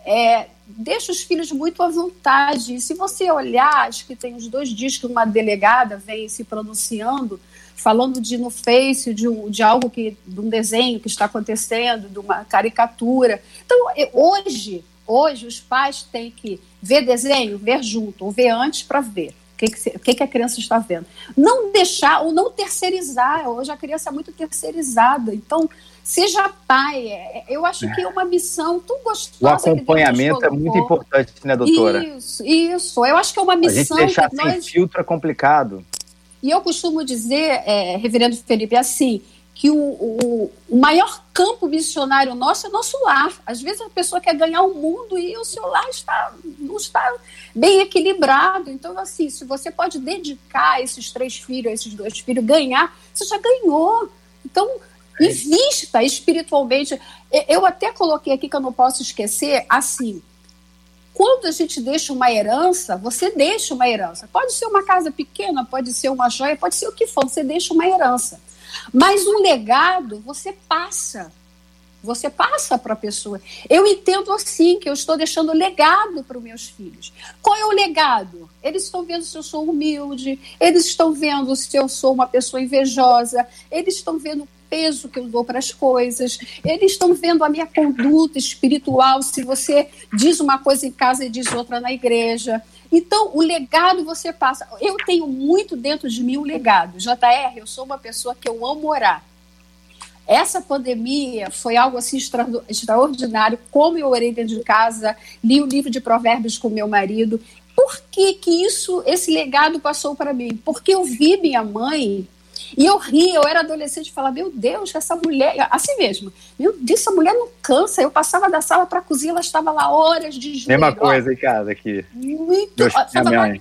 é, deixam os filhos muito à vontade. Se você olhar, acho que tem uns dois dias que uma delegada vem se pronunciando, falando de no Face, de, um, de algo que, de um desenho que está acontecendo, de uma caricatura. Então, hoje, hoje os pais têm que ver desenho, ver junto, ou ver antes para ver. O que, que, que, a criança está vendo? Não deixar ou não terceirizar. Hoje a criança é muito terceirizada. Então, seja pai. É, é, eu acho que é uma missão tão gostosa. O acompanhamento é muito importante, né, doutora? Isso, isso. Eu acho que é uma missão. A gente deixar que sem nós... filtro é complicado. E eu costumo dizer, é, reverendo Felipe, assim, que o, o, o, maior campo missionário nosso é nosso lar. Às vezes a pessoa quer ganhar o mundo e o seu lar está, não está bem equilibrado. Então, assim, se você pode dedicar esses três filhos, esses dois filhos, ganhar, você já ganhou. Então, é invista espiritualmente. Eu até coloquei aqui que eu não posso esquecer, assim, quando a gente deixa uma herança, você deixa uma herança. Pode ser uma casa pequena, pode ser uma joia, pode ser o que for, você deixa uma herança. Mas um legado você passa. Você passa para a pessoa. Eu entendo assim que eu estou deixando legado para os meus filhos. Qual é o legado? Eles estão vendo se eu sou humilde, eles estão vendo se eu sou uma pessoa invejosa, eles estão vendo o peso que eu dou para as coisas, eles estão vendo a minha conduta espiritual, se você diz uma coisa em casa e diz outra na igreja. Então, o legado você passa. Eu tenho muito dentro de mim um legado. JR, eu sou uma pessoa que eu amo orar. Essa pandemia foi algo assim extra, extraordinário. Como eu orei dentro de casa, li o livro de Provérbios com meu marido. Por que, que isso, esse legado passou para mim? Porque eu vi minha mãe e eu ri, eu era adolescente e falava, meu Deus, essa mulher, assim mesmo, meu Deus, essa mulher não cansa. Eu passava da sala para a cozinha, ela estava lá horas de joelho. Mesma coisa em casa aqui. Muito. Lá,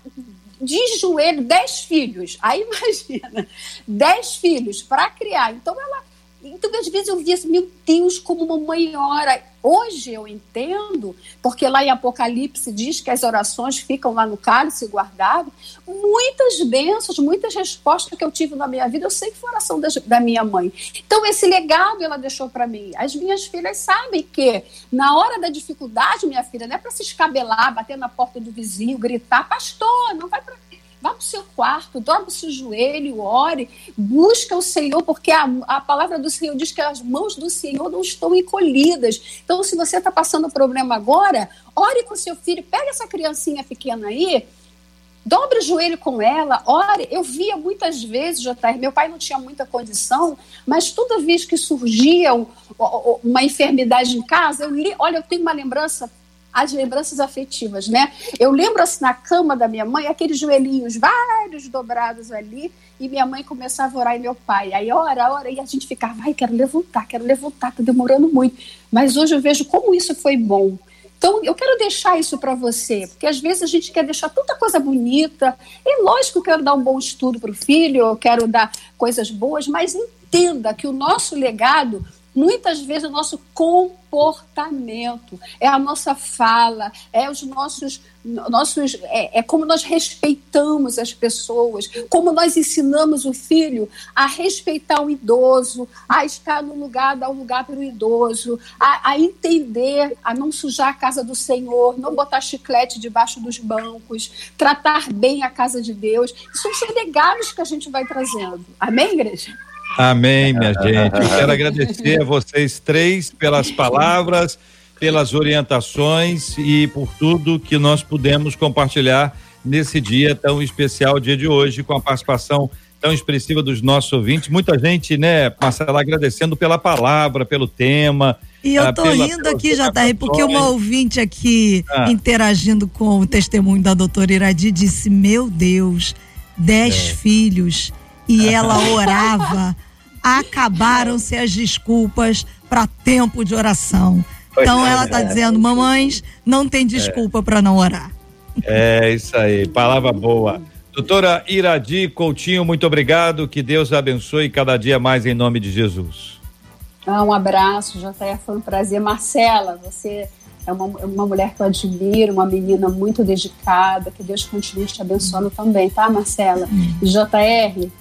de joelho, dez filhos. Aí imagina, dez filhos para criar. Então ela. Então, às vezes eu via assim, meu Deus, como mamãe ora. Hoje eu entendo, porque lá em Apocalipse diz que as orações ficam lá no cálice guardado. Muitas bênçãos, muitas respostas que eu tive na minha vida, eu sei que foi oração da, da minha mãe. Então, esse legado ela deixou para mim. As minhas filhas sabem que, na hora da dificuldade, minha filha, não é para se escabelar, bater na porta do vizinho, gritar, pastor, não vai para Vá para o seu quarto, dobra o seu joelho, ore, busca o Senhor, porque a, a palavra do Senhor diz que as mãos do Senhor não estão encolhidas. Então, se você está passando problema agora, ore com seu filho, pega essa criancinha pequena aí, dobre o joelho com ela, ore. Eu via muitas vezes, JR, meu pai não tinha muita condição, mas toda vez que surgia uma enfermidade em casa, eu li, olha, eu tenho uma lembrança as lembranças afetivas, né? Eu lembro assim na cama da minha mãe, aqueles joelhinhos vários dobrados ali, e minha mãe começava a orar e meu pai. Aí ora, ora, e a gente ficava, ai, quero levantar, quero levantar, tá demorando muito. Mas hoje eu vejo como isso foi bom. Então, eu quero deixar isso para você, porque às vezes a gente quer deixar tanta coisa bonita. E lógico, eu quero dar um bom estudo para o filho, eu quero dar coisas boas, mas entenda que o nosso legado muitas vezes o nosso comportamento, é a nossa fala, é os nossos, nossos é, é, como nós respeitamos as pessoas, como nós ensinamos o filho a respeitar o idoso, a estar no lugar, dar um lugar para o idoso, a, a entender, a não sujar a casa do Senhor, não botar chiclete debaixo dos bancos, tratar bem a casa de Deus. Isso são legados que a gente vai trazendo. Amém, igreja? Amém, minha gente. Eu quero agradecer a vocês três pelas palavras, pelas orientações e por tudo que nós pudemos compartilhar nesse dia tão especial, dia de hoje, com a participação tão expressiva dos nossos ouvintes. Muita gente, né, Marcela, agradecendo pela palavra, pelo tema. E eu ah, tô pela, rindo aqui, JR, porque uma ouvinte aqui ah. interagindo com o testemunho da doutora Iradi disse: Meu Deus, dez é. filhos e ela orava, acabaram-se as desculpas para tempo de oração. Então ela está dizendo, mamães, não tem desculpa para não orar. É isso aí, palavra boa. Doutora Iradi Coutinho, muito obrigado. Que Deus abençoe cada dia mais em nome de Jesus. Ah, um abraço, JF, foi um prazer. Marcela, você é uma, uma mulher que eu admiro, uma menina muito dedicada. Que Deus continue te abençoando também, tá, Marcela? E JR,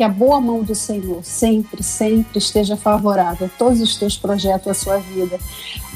que a boa mão do Senhor sempre, sempre esteja favorável a todos os teus projetos, a sua vida.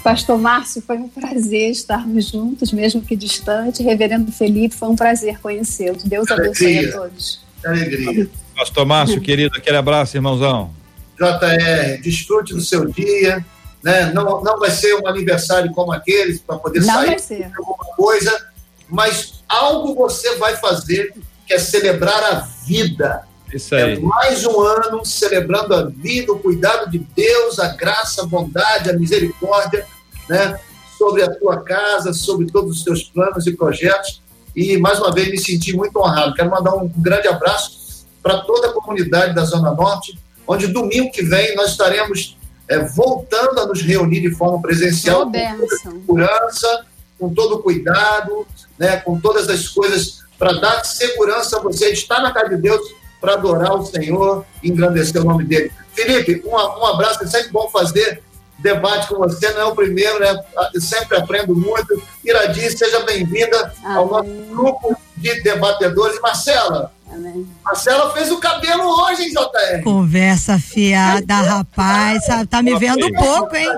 Pastor Márcio, foi um prazer estarmos juntos, mesmo que distante. Reverendo Felipe, foi um prazer conhecê-lo. Deus abençoe a todos. Alegria. Pastor Márcio, querido, aquele abraço, irmãozão. JR, desfrute do seu dia. Né? Não, não vai ser um aniversário como aqueles para poder não sair de alguma coisa, mas algo você vai fazer que é celebrar a vida isso aí. É mais um ano celebrando a vida, o cuidado de Deus, a graça, a bondade, a misericórdia, né? Sobre a tua casa, sobre todos os teus planos e projetos. E mais uma vez me senti muito honrado. Quero mandar um grande abraço para toda a comunidade da Zona Norte, onde domingo que vem nós estaremos é, voltando a nos reunir de forma presencial, com toda segurança, com todo o cuidado, né, com todas as coisas para dar segurança a você estar na casa de Deus para adorar o Senhor e engrandecer o nome dele. Felipe, um, um abraço, é sempre bom fazer debate com você, não é o primeiro, né? Eu sempre aprendo muito. Iradi, seja bem-vinda ao nosso grupo de debatedores. Marcela, Amém. Marcela fez o cabelo hoje, hein, JR? Conversa fiada, rapaz. Tá me vendo pouco, hein?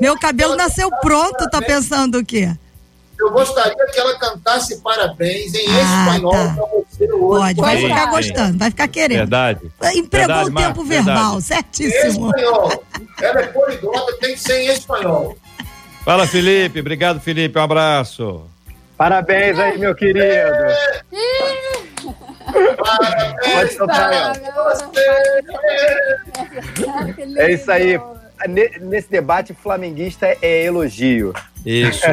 Meu cabelo nasceu pronto, tá pensando o quê? Eu gostaria que ela cantasse parabéns em ah, espanhol tá. para você hoje. Pode, vai ficar gostando, vai ficar querendo. Verdade. Empregou verdade, o tempo verbal, certíssimo. Em espanhol. Ela é poliglota, tem que ser em espanhol. Fala, Felipe. Obrigado, Felipe. Um abraço. Parabéns aí, meu querido. Parabéns É isso aí. Nesse debate, flamenguista é elogio. Isso,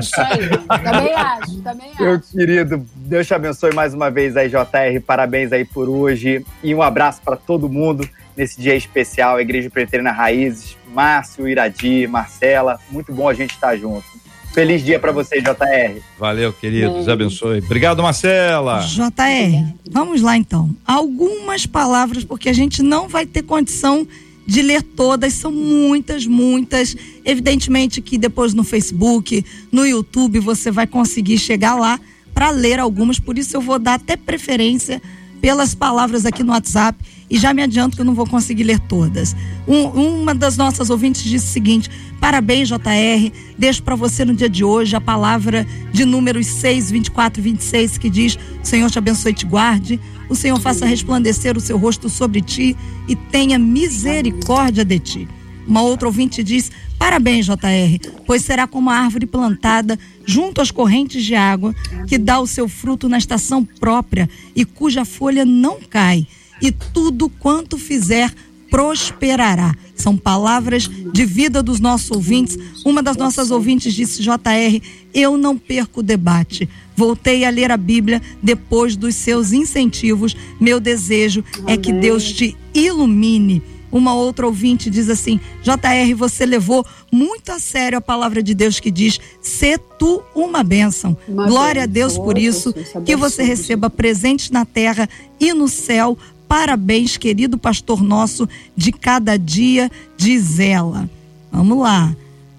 isso. aí. Também acho, também acho. Meu querido, Deus te abençoe mais uma vez aí, JR. Parabéns aí por hoje. E um abraço para todo mundo nesse dia especial, Igreja Preterna Raízes. Márcio, Iradi, Marcela, muito bom a gente estar junto. Feliz dia para você, JR. Valeu, querido. Deus abençoe. Obrigado, Marcela. JR, vamos lá então. Algumas palavras, porque a gente não vai ter condição de ler todas, são muitas, muitas. Evidentemente que depois no Facebook, no YouTube, você vai conseguir chegar lá para ler algumas, por isso eu vou dar até preferência pelas palavras aqui no WhatsApp e já me adianto que eu não vou conseguir ler todas. Um, uma das nossas ouvintes disse o seguinte: parabéns, JR. Deixo para você no dia de hoje a palavra de números 6, 24 e 26 que diz: Senhor te abençoe e te guarde. O Senhor faça resplandecer o seu rosto sobre ti e tenha misericórdia de ti. Uma outra ouvinte diz: Parabéns, JR, pois será como a árvore plantada junto às correntes de água, que dá o seu fruto na estação própria e cuja folha não cai e tudo quanto fizer prosperará. São palavras de vida dos nossos ouvintes. Uma das nossas ouvintes disse: JR, eu não perco o debate. Voltei a ler a Bíblia depois dos seus incentivos. Meu desejo é que Deus te ilumine. Uma outra ouvinte diz assim: JR, você levou muito a sério a palavra de Deus que diz: "Se tu uma bênção". Uma Glória a Deus por isso, que você receba presentes na terra e no céu Parabéns, querido pastor nosso de cada dia, diz ela. Vamos lá.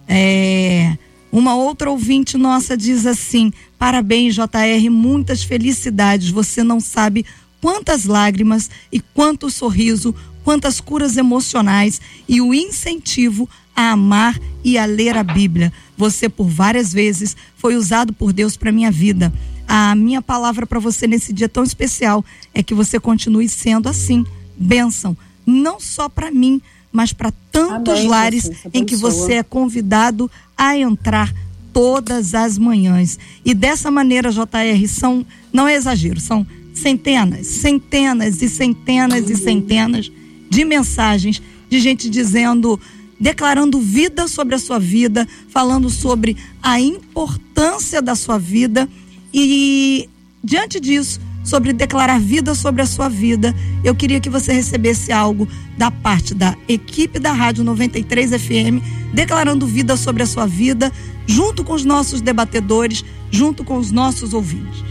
É, uma outra ouvinte nossa diz assim: Parabéns, JR, muitas felicidades. Você não sabe quantas lágrimas e quanto sorriso, quantas curas emocionais e o incentivo a amar e a ler a Bíblia. Você, por várias vezes, foi usado por Deus para minha vida. A minha palavra para você nesse dia tão especial é que você continue sendo assim, bênção, não só para mim, mas para tantos Amém, lares Jesus, em que você é convidado a entrar todas as manhãs. E dessa maneira, JR, são, não é exagero, são centenas, centenas e centenas Amém. e centenas de mensagens de gente dizendo, declarando vida sobre a sua vida, falando sobre a importância da sua vida e diante disso, sobre declarar vida sobre a sua vida, eu queria que você recebesse algo da parte da equipe da Rádio 93 FM, declarando vida sobre a sua vida, junto com os nossos debatedores, junto com os nossos ouvintes.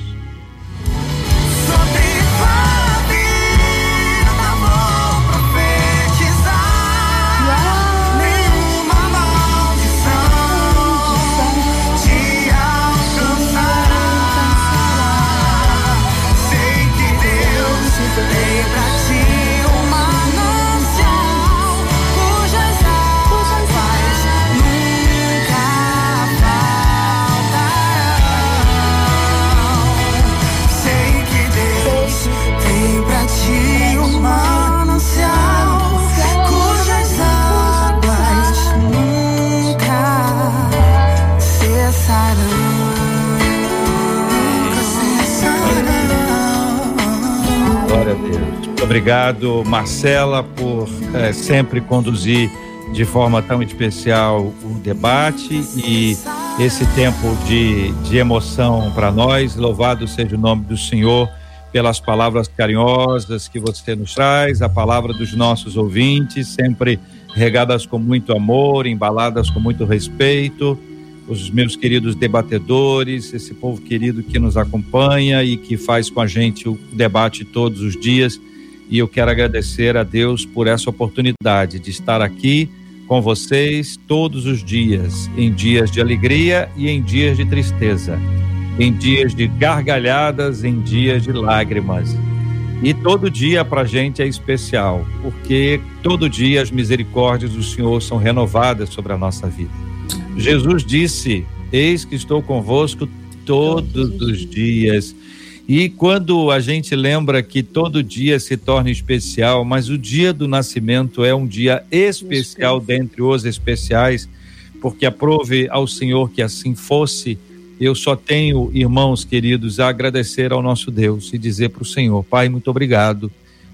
Obrigado, Marcela, por é, sempre conduzir de forma tão especial o debate e esse tempo de, de emoção para nós. Louvado seja o nome do Senhor pelas palavras carinhosas que você nos traz, a palavra dos nossos ouvintes, sempre regadas com muito amor, embaladas com muito respeito. Os meus queridos debatedores, esse povo querido que nos acompanha e que faz com a gente o debate todos os dias e eu quero agradecer a Deus por essa oportunidade de estar aqui com vocês todos os dias, em dias de alegria e em dias de tristeza, em dias de gargalhadas, em dias de lágrimas. E todo dia para a gente é especial, porque todo dia as misericórdias do Senhor são renovadas sobre a nossa vida. Jesus disse: Eis que estou convosco todos os dias e quando a gente lembra que todo dia se torna especial, mas o dia do nascimento é um dia especial dentre os especiais, porque aprove ao Senhor que assim fosse, eu só tenho, irmãos queridos, a agradecer ao nosso Deus e dizer para o Senhor: Pai, muito obrigado,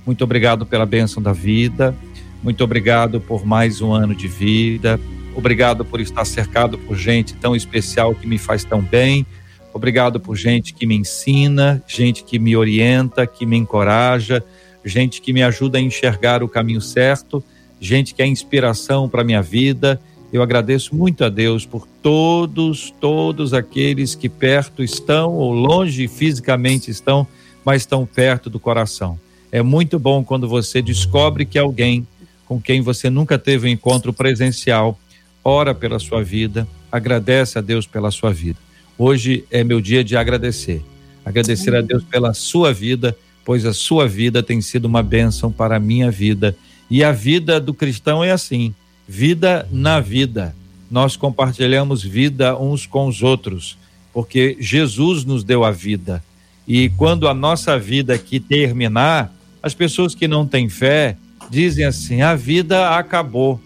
muito obrigado pela bênção da vida, muito obrigado por mais um ano de vida, obrigado por estar cercado por gente tão especial que me faz tão bem Obrigado por gente que me ensina, gente que me orienta, que me encoraja, gente que me ajuda a enxergar o caminho certo, gente que é inspiração para minha vida. Eu agradeço muito a Deus por todos, todos aqueles que perto estão ou longe fisicamente estão, mas estão perto do coração. É muito bom quando você descobre que alguém com quem você nunca teve um encontro presencial. Ora pela sua vida, agradece a Deus pela sua vida. Hoje é meu dia de agradecer. Agradecer a Deus pela sua vida, pois a sua vida tem sido uma bênção para a minha vida. E a vida do cristão é assim: vida na vida. Nós compartilhamos vida uns com os outros, porque Jesus nos deu a vida. E quando a nossa vida aqui terminar, as pessoas que não têm fé dizem assim: a vida acabou.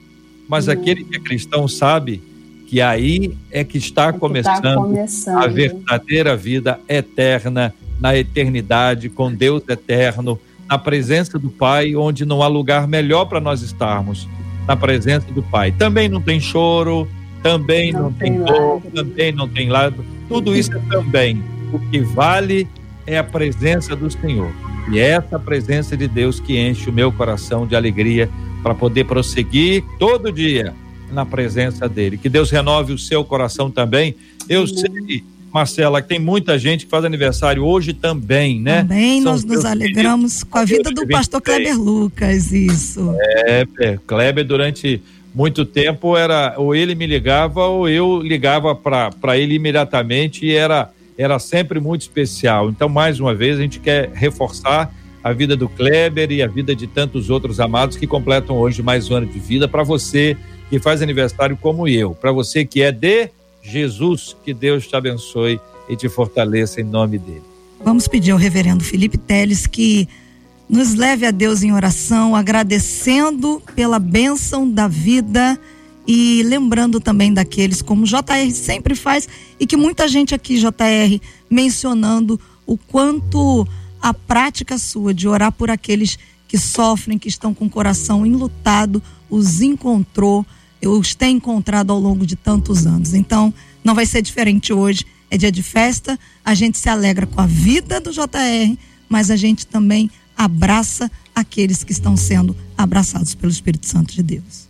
Mas aquele que é cristão sabe que aí é que está, é que começando, está começando a verdadeira vida eterna na eternidade com Deus eterno, na presença do Pai, onde não há lugar melhor para nós estarmos, na presença do Pai. Também não tem choro, também não, não tem dor, também não tem lado. Tudo isso é também. O que vale é a presença do Senhor. E é essa presença de Deus que enche o meu coração de alegria para poder prosseguir todo dia na presença dele. Que Deus renove o seu coração também. Eu sei, Marcela, que tem muita gente que faz aniversário hoje também, né? Também São nós nos alegramos com a vida do pastor Kleber Lucas, isso. É, é, Kleber durante muito tempo era ou ele me ligava ou eu ligava para ele imediatamente e era era sempre muito especial. Então, mais uma vez, a gente quer reforçar a vida do Kleber e a vida de tantos outros amados que completam hoje mais um ano de vida para você que faz aniversário como eu, para você que é de Jesus, que Deus te abençoe e te fortaleça em nome dele. Vamos pedir ao reverendo Felipe Teles que nos leve a Deus em oração, agradecendo pela bênção da vida e lembrando também daqueles como JR sempre faz e que muita gente aqui, JR, mencionando o quanto a prática sua de orar por aqueles que sofrem, que estão com o coração enlutado, os encontrou, os tem encontrado ao longo de tantos anos. Então, não vai ser diferente hoje. É dia de festa, a gente se alegra com a vida do JR, mas a gente também abraça aqueles que estão sendo abraçados pelo Espírito Santo de Deus.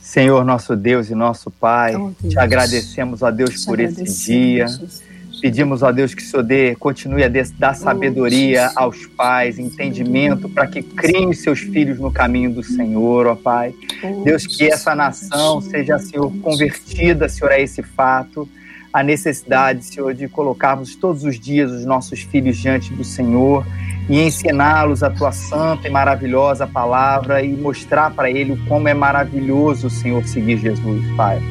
Senhor, nosso Deus e nosso Pai, oh, te agradecemos a Deus te por esse dia. Jesus Pedimos a Deus que o Senhor dê, continue a dar sabedoria aos pais, entendimento para que criem seus filhos no caminho do Senhor, ó Pai. Deus, que essa nação seja, Senhor, convertida, Senhor, a esse fato, a necessidade, Senhor, de colocarmos todos os dias os nossos filhos diante do Senhor e ensiná-los a tua santa e maravilhosa palavra e mostrar para ele como é maravilhoso, Senhor, seguir Jesus, Pai.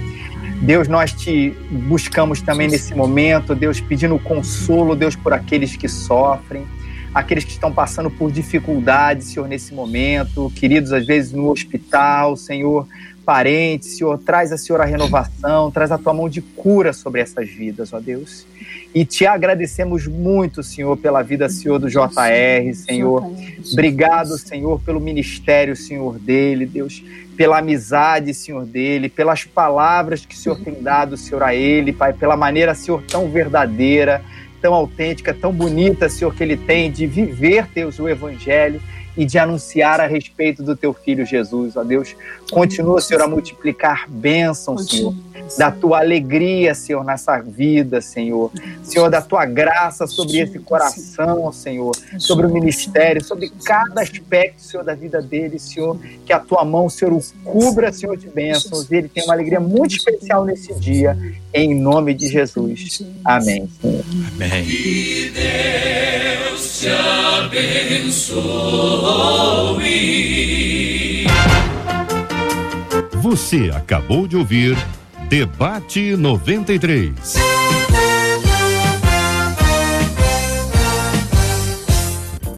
Deus, nós te buscamos também nesse momento, Deus, pedindo consolo, Deus, por aqueles que sofrem, aqueles que estão passando por dificuldades, Senhor, nesse momento, queridos, às vezes no hospital, Senhor, parentes, Senhor, traz a Senhor a renovação, traz a tua mão de cura sobre essas vidas, ó Deus. E te agradecemos muito, Senhor, pela vida, Senhor, do JR, Senhor. Obrigado, Senhor, pelo ministério, Senhor, dele, Deus pela amizade, Senhor, dele, pelas palavras que o Senhor tem dado, Senhor, a ele, Pai, pela maneira, Senhor, tão verdadeira, tão autêntica, tão bonita, Senhor, que ele tem de viver, Deus, o Evangelho e de anunciar a respeito do teu filho Jesus, ó Deus. Continua, Senhor, a multiplicar bênçãos, Senhor, da tua alegria, Senhor, nessa vida, Senhor. Senhor, da tua graça sobre esse coração, Senhor, sobre o ministério, sobre cada aspecto, Senhor, da vida dele, Senhor. Que a tua mão, Senhor, o cubra, Senhor, de bênçãos. E ele tem uma alegria muito especial nesse dia, em nome de Jesus. Amém. Senhor. Amém. Que Deus te abençoe. Você acabou de ouvir Debate 93.